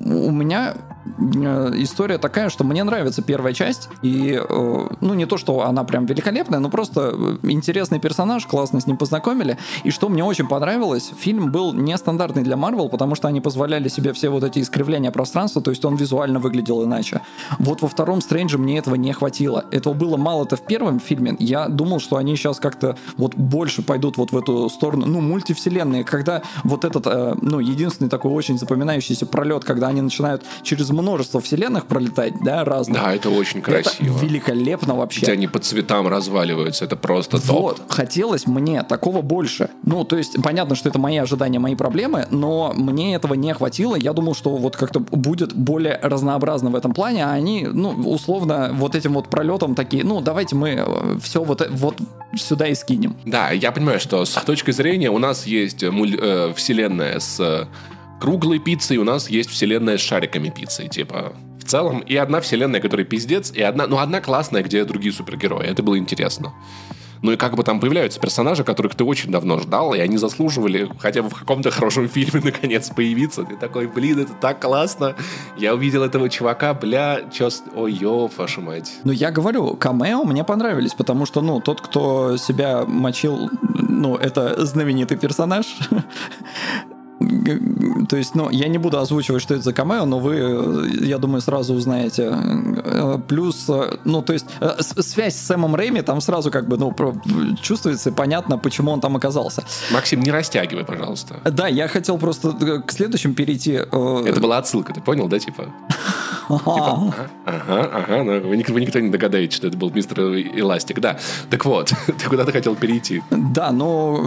у меня история такая, что мне нравится первая часть, и, э, ну, не то, что она прям великолепная, но просто э, интересный персонаж, классно с ним познакомили, и что мне очень понравилось, фильм был нестандартный для Марвел, потому что они позволяли себе все вот эти искривления пространства, то есть он визуально выглядел иначе. Вот во втором Стрэнджа мне этого не хватило. Этого было мало-то в первом фильме, я думал, что они сейчас как-то вот больше пойдут вот в эту сторону, ну, мультивселенные, когда вот этот, ну, единственный такой очень запоминающийся пролет, когда они начинают через множество вселенных пролетать, да, разных. Да, это очень красиво. Это великолепно вообще. Где они по цветам разваливаются, это просто топ. Вот, хотелось мне такого больше. Ну, то есть, понятно, что это мои ожидания, мои проблемы, но мне этого не хватило. Я думал, что вот как-то будет более разнообразно в этом плане, а они, ну, условно, вот этим вот пролетом такие, ну, давайте мы э, все вот, э, вот сюда и скинем. Да, я понимаю, что с точки зрения у нас есть муль, э, вселенная с круглой пиццей, у нас есть вселенная с шариками пиццы, типа в целом и одна вселенная, которая пиздец, и одна, ну одна классная, где другие супергерои. Это было интересно. Ну и как бы там появляются персонажи, которых ты очень давно ждал, и они заслуживали хотя бы в каком-то хорошем фильме наконец появиться. Ты такой, блин, это так классно. Я увидел этого чувака, бля, чё... Ой, ё, вашу мать. Ну, я говорю, камео мне понравились, потому что, ну, тот, кто себя мочил, ну, это знаменитый персонаж. То есть, ну, я не буду озвучивать, что это за камео, но вы, э, я думаю, сразу узнаете. Э, плюс, э, ну, то есть, связь с Сэмом Рэйми там сразу как бы, ну, чувствуется, понятно, почему он там оказался. Максим, не растягивай, пожалуйста. Да, я хотел просто к следующему перейти. Это была отсылка, ты понял, да, типа? Типа, ага, ага, вы, вы никто не догадаетесь, что это был мистер Эластик. Да, так вот, ты куда-то хотел перейти. Да, но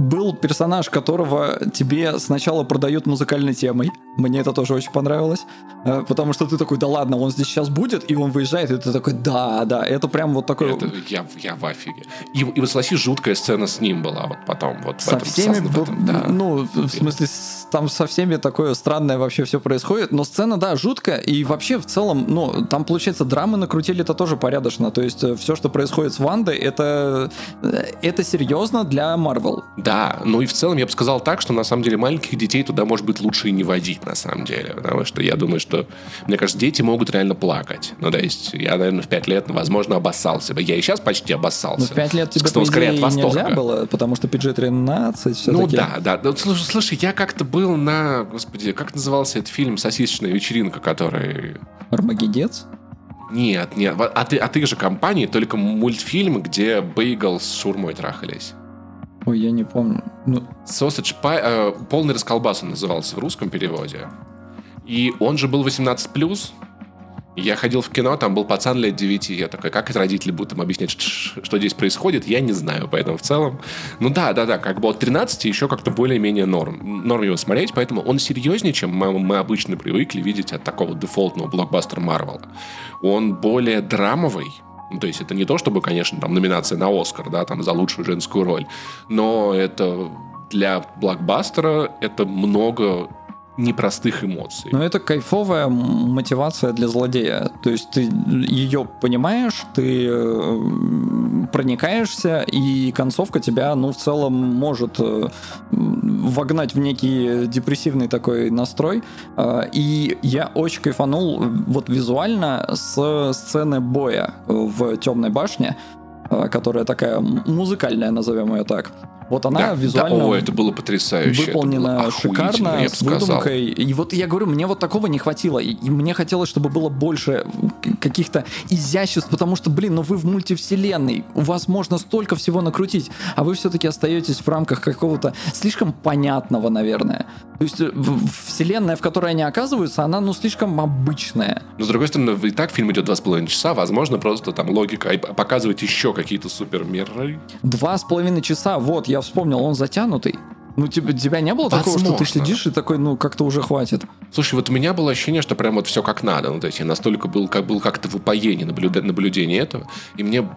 был персонаж, которого тебе сначала продают музыкальной темой. Мне это тоже очень понравилось. Э, потому что ты такой, да ладно, он здесь сейчас будет, и он выезжает, и ты такой, да, да, это прям вот такой... Это, я, я в офиге. И, и вот согласись, жуткая сцена с ним была вот потом. Вот со этом, всеми, в этом, да. ну, в смысле, там со всеми такое странное вообще все происходит, но сцена, да, жуткая, и вообще в целом, ну, там, получается, драмы накрутили это тоже порядочно, то есть э, все, что происходит с Вандой, это, э, это серьезно для Марвел. Да, ну и в целом я бы сказал так, что на самом деле маленьких детей туда, может быть, лучше и не водить, на самом деле, потому что я думаю, что, мне кажется, дети могут реально плакать. Ну, то есть я, наверное, в 5 лет, возможно, обоссался бы. Я и сейчас почти обоссался. Ну, в 5 лет тебе, по идее, нельзя было, потому что PG-13 все Ну да, да. Ну, слушай, слушай, я как-то был на, господи, как назывался этот фильм «Сосисочная вечеринка», который... Армагеддец? Нет, нет, от, от их же компании, только мультфильм, где Бейгл с шурмой трахались. Ой, я не помню. Ну... Sausage Pie, э, полный расколбас он назывался в русском переводе. И он же был 18+, я ходил в кино, там был пацан лет 9, я такой, как это родители будут им объяснять, что здесь происходит, я не знаю, поэтому в целом, ну да, да, да, как бы от 13 еще как-то более-менее норм, норм его смотреть, поэтому он серьезнее, чем мы, мы обычно привыкли видеть от такого дефолтного блокбастера Марвел. Он более драмовый, ну, то есть это не то, чтобы, конечно, там номинация на Оскар, да, там за лучшую женскую роль, но это для блокбастера это много непростых эмоций. Но это кайфовая мотивация для злодея. То есть ты ее понимаешь, ты э, проникаешься, и концовка тебя, ну, в целом может э, вогнать в некий депрессивный такой настрой. Э, и я очень кайфанул вот визуально с сцены боя в Темной башне, которая такая музыкальная, назовем ее так. Вот она да, визуально да, о, это было потрясающе. Выполнена было шикарно, с выдумкой. И вот я говорю, мне вот такого не хватило. И, и мне хотелось, чтобы было больше каких-то изяществ, потому что, блин, ну вы в мультивселенной, у вас можно столько всего накрутить, а вы все-таки остаетесь в рамках какого-то слишком понятного, наверное. То есть э, вселенная, в которой они оказываются, она, ну, слишком обычная. Но, с другой стороны, и так фильм идет два с половиной часа, возможно, просто там логика показывать еще какие-то супер миры. Два с половиной часа, вот, я вспомнил, он затянутый. Ну, тебя, тебя не было Возможно. такого, что ты сидишь и такой, ну, как-то уже хватит? Слушай, вот у меня было ощущение, что прям вот все как надо. Ну, то есть я настолько был, как был как-то в упоении наблюда- наблюдения этого. И мне,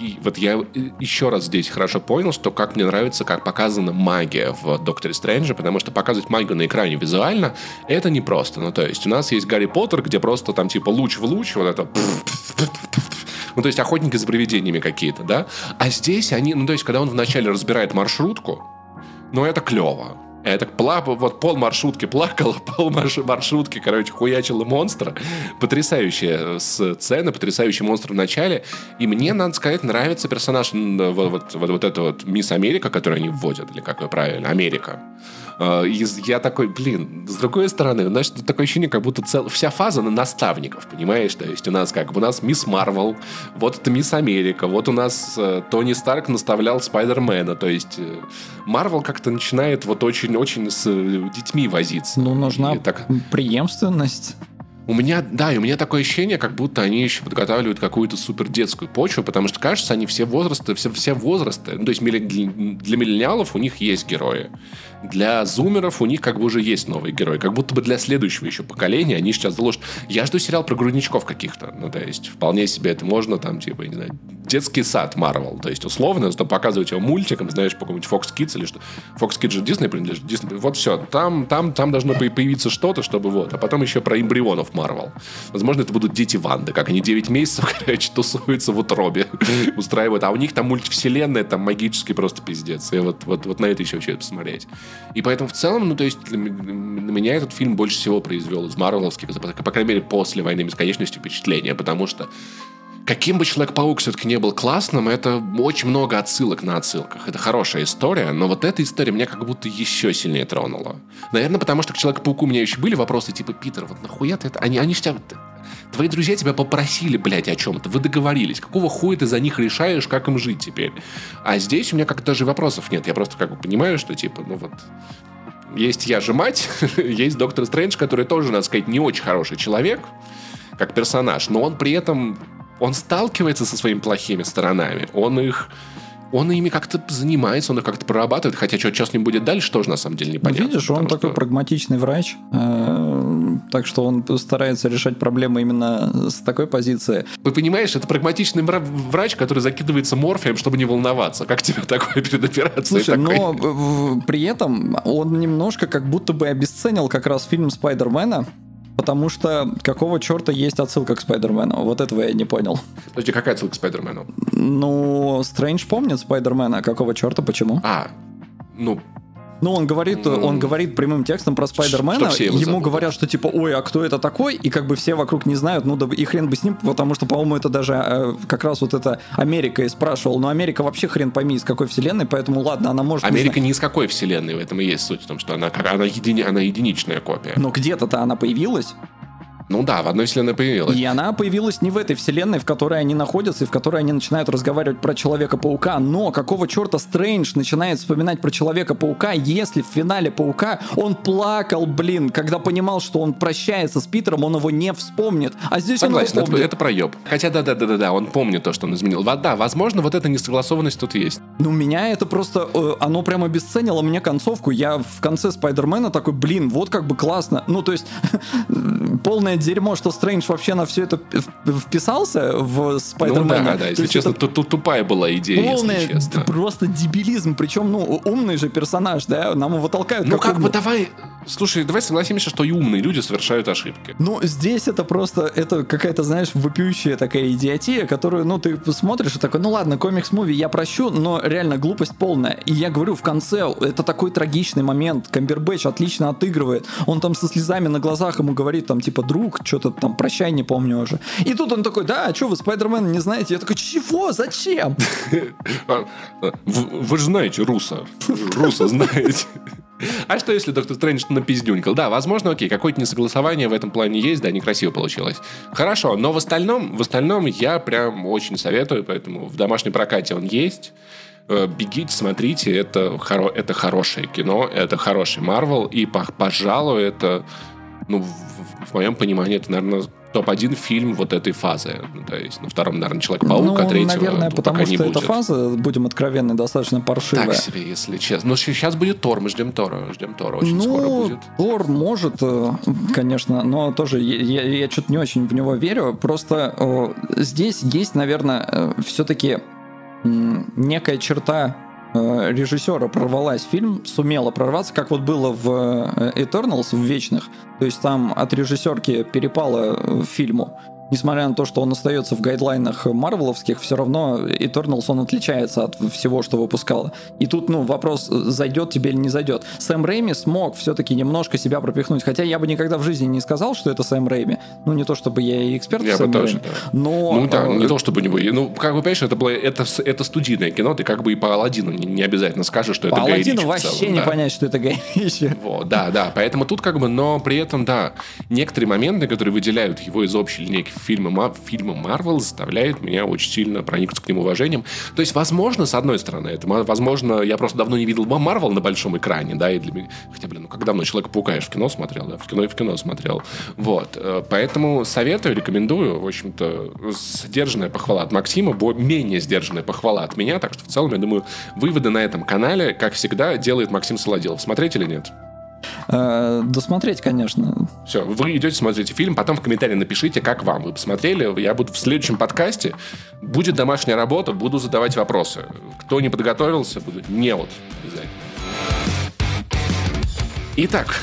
и вот я еще раз здесь хорошо понял, что как мне нравится, как показана магия в Докторе Стрэнджа, потому что показывать магию на экране визуально, это непросто. Ну, то есть у нас есть Гарри Поттер, где просто там типа луч в луч, вот это ну, то есть охотники за привидениями какие-то, да? А здесь они, ну, то есть, когда он вначале разбирает маршрутку, ну, это клево. Это плап, вот пол маршрутки плакал, пол маршрутки, короче, хуячила монстра. Потрясающая сцена, потрясающий монстр в начале. И мне, надо сказать, нравится персонаж вот, вот, вот, вот эта вот Мисс Америка, которую они вводят, или как правильно, Америка. А, и я такой, блин, с другой стороны, значит, такое ощущение, как будто цел... вся фаза на наставников, понимаешь? То есть у нас как у нас Мисс Марвел, вот это Мисс Америка, вот у нас э, Тони Старк наставлял Спайдермена, то есть э, Марвел как-то начинает вот очень-очень с э, детьми возиться. Ну, нужна и так... преемственность. У меня, да, и у меня такое ощущение, как будто они еще подготавливают какую-то супер детскую почву, потому что, кажется, они все возрасты, все, все возрасты, ну, то есть для миллениалов у них есть герои. Для зумеров у них как бы уже есть новый герой. Как будто бы для следующего еще поколения они сейчас заложат... Я жду сериал про грудничков каких-то. Ну, то есть, вполне себе это можно там, типа, не знаю, детский сад Марвел. То есть, условно, что показывать его мультиком, знаешь, по какому-нибудь Fox Kids или что. Fox Kids же Disney принадлежит. Disney. Вот все. Там, там, там должно появиться что-то, чтобы вот. А потом еще про эмбрионов Марвел. Возможно, это будут дети Ванды, как они 9 месяцев, короче, тусуются в утробе, устраивают. А у них там мультивселенная, там магический просто пиздец. И вот, вот, вот на это еще вообще посмотреть. И поэтому в целом, ну, то есть, на меня этот фильм больше всего произвел из марвеловских, по крайней мере, после «Войны бесконечности» впечатления, потому что Каким бы Человек-паук все-таки не был классным, это очень много отсылок на отсылках. Это хорошая история, но вот эта история меня как будто еще сильнее тронула. Наверное, потому что к Человеку-пауку у меня еще были вопросы типа, Питер, вот нахуя ты это? Они, они ж тебя... Твои друзья тебя попросили, блядь, о чем-то. Вы договорились. Какого хуя ты за них решаешь, как им жить теперь? А здесь у меня как-то даже вопросов нет. Я просто как бы понимаю, что типа, ну вот... Есть я же мать, есть доктор Стрэндж, который тоже, надо сказать, не очень хороший человек, как персонаж, но он при этом он сталкивается со своими плохими сторонами, он их он ими как-то занимается, он их как-то прорабатывает, хотя что, что с ним будет дальше, тоже на самом деле непонятно. Видишь, он что... такой прагматичный врач, э, так что он старается решать проблемы именно с такой позиции. Вы понимаешь, это прагматичный врач, который закидывается морфием, чтобы не волноваться. Как тебе такое перед операцией? Слушай, такой? но при этом он немножко как будто бы обесценил как раз фильм Спайдермена, Потому что какого черта есть отсылка к Спайдермену? Вот этого я не понял. Подожди, какая отсылка к Спайдермену? Ну, Стрэндж помнит Спайдермена. Какого черта, почему? А, ну, ну, он говорит, ну, он говорит прямым текстом про Спайдермена. Ему забудут. говорят, что типа, ой, а кто это такой? И как бы все вокруг не знают, ну да и хрен бы с ним, потому что, по-моему, это даже э, как раз вот это Америка и спрашивал. Но Америка вообще хрен пойми из какой вселенной, поэтому ладно, она может... Америка не, не из какой вселенной, в этом и есть суть, в том, что она, она, едини, она единичная копия. Но где-то-то она появилась. Ну да, в одной вселенной появилась. И она появилась не в этой вселенной, в которой они находятся, и в которой они начинают разговаривать про Человека-паука. Но какого черта Стрэндж начинает вспоминать про Человека-паука, если в финале Паука он плакал, блин, когда понимал, что он прощается с Питером, он его не вспомнит. А здесь Согласен, он его это, это проеб. Хотя да-да-да-да, он помнит то, что он изменил. Да, возможно, вот эта несогласованность тут есть. Ну, меня это просто, э, оно прямо обесценило мне концовку. Я в конце Спайдермена такой, блин, вот как бы классно. Ну, то есть, полная дерьмо, что Стрэндж вообще на все это вписался в Спайдермена. Ну да, да, если честно, это... тупая была идея, Полная, если честно. просто дебилизм, причем, ну, умный же персонаж, да, нам его толкают. Ну как, как бы давай, слушай, давай согласимся, что и умные люди совершают ошибки. Ну, здесь это просто, это какая-то, знаешь, вопиющая такая идиотия, которую, ну, ты смотришь и такой, ну ладно, комикс-муви я прощу, но реально глупость полная. И я говорю, в конце, это такой трагичный момент, Камбербэтч отлично отыгрывает, он там со слезами на глазах ему говорит, там, типа, друг, друг, что-то там, прощай, не помню уже. И тут он такой, да, а что вы Спайдермена не знаете? Я такой, чего, зачем? Вы же знаете Руса. Руса знаете. А что, если Доктор Стрэндж напиздюнькал? Да, возможно, окей, какое-то несогласование в этом плане есть, да, некрасиво получилось. Хорошо, но в остальном, в остальном я прям очень советую, поэтому в домашнем прокате он есть. Э, бегите, смотрите, это, хоро- это хорошее кино, это хороший Марвел, и, пожалуй, это ну, в, моем понимании, это, наверное, топ-1 фильм вот этой фазы. Ну, то есть на втором, наверное, Человек-паук, ну, а третьего наверное, потому пока что не эта будет. фаза, будем откровенны, достаточно паршивая. Так себе, если честно. Но сейчас будет Тор, мы ждем Тора. Ждем Тора, очень ну, скоро будет. Тор может, э, конечно, но тоже я, я, я что-то не очень в него верю. Просто о, здесь есть, наверное, э, все-таки некая черта Э, режиссера прорвалась фильм, сумела прорваться, как вот было в э, Eternals, в Вечных. То есть там от режиссерки перепало э, фильму несмотря на то, что он остается в гайдлайнах марвеловских, все равно Eternals он отличается от всего, что выпускала. И тут, ну, вопрос, зайдет тебе или не зайдет. Сэм Рэйми смог все-таки немножко себя пропихнуть, хотя я бы никогда в жизни не сказал, что это Сэм Рэйми. Ну, не то чтобы я и эксперт я в Сэм бы тоже, Рэйми, да. но... Ну да, не то чтобы у него... Ну, как бы, понимаешь, это, было, это, это студийное кино, ты как бы и по Аладдину не, не обязательно скажешь, что по это Гай Аладдину вообще целом, не да. понять, что это Гай Ричи. Вот, да, да, поэтому тут как бы, но при этом, да, некоторые моменты, которые выделяют его из общей линейки фильма фильмы Марвел заставляют меня очень сильно проникнуться к ним уважением. То есть, возможно, с одной стороны, это, возможно, я просто давно не видел Марвел на большом экране, да, и для меня, хотя, блин, ну как давно Человек-паука я в кино смотрел, да, в кино и в кино смотрел. Вот, э, поэтому советую, рекомендую, в общем-то, сдержанная похвала от Максима, менее сдержанная похвала от меня, так что в целом, я думаю, выводы на этом канале, как всегда, делает Максим Солодилов. Смотреть или нет? Э, досмотреть, конечно. Все, вы идете, смотрите фильм, потом в комментарии напишите, как вам. Вы посмотрели, я буду в следующем подкасте. Будет домашняя работа, буду задавать вопросы. Кто не подготовился, буду не вот. Итак,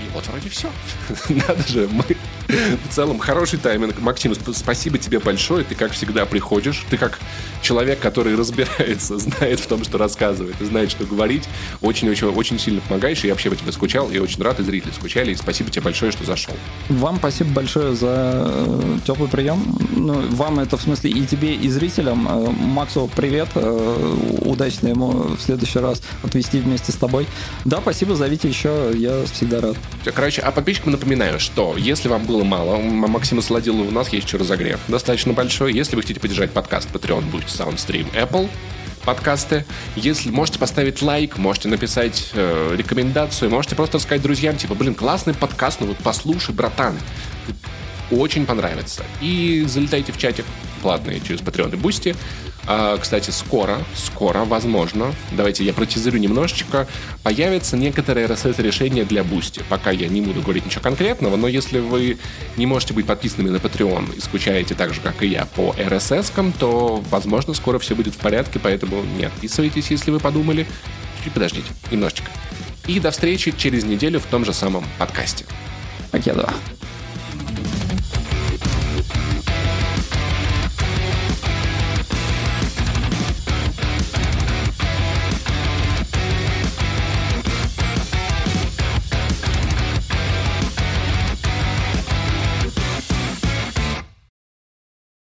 и вот вроде все. Надо же, мы в целом хороший тайминг. Максим, спасибо тебе большое. Ты, как всегда, приходишь. Ты как человек, который разбирается, знает в том, что рассказывает, и знает, что говорить. Очень-очень очень сильно помогаешь. И я вообще по тебе скучал, и очень рад, и зрители скучали. И спасибо тебе большое, что зашел. Вам спасибо большое за э, теплый прием. Ну, вам это в смысле и тебе, и зрителям. Э, Максу привет. Э, удачно ему в следующий раз отвести вместе с тобой. Да, спасибо, зовите еще. Я всегда рад. Короче, а подписчикам напоминаю, что если вам было мало, у Максима Солодилова у нас есть еще разогрев. Достаточно большой. Если вы хотите поддержать подкаст, Patreon будет SoundStream Apple подкасты. Если можете поставить лайк, можете написать э, рекомендацию, можете просто сказать друзьям, типа, блин, классный подкаст, ну вот послушай, братан. Очень понравится. И залетайте в чатик платные через Patreon и Boosty. А, кстати, скоро, скоро, возможно, давайте я протизирую немножечко, появится некоторое RSS-решение для Boosty. Пока я не буду говорить ничего конкретного, но если вы не можете быть подписанными на Patreon и скучаете так же, как и я, по RSS, то, возможно, скоро все будет в порядке, поэтому не отписывайтесь, если вы подумали. Чуть подождите, немножечко. И до встречи через неделю в том же самом подкасте. Окей, да.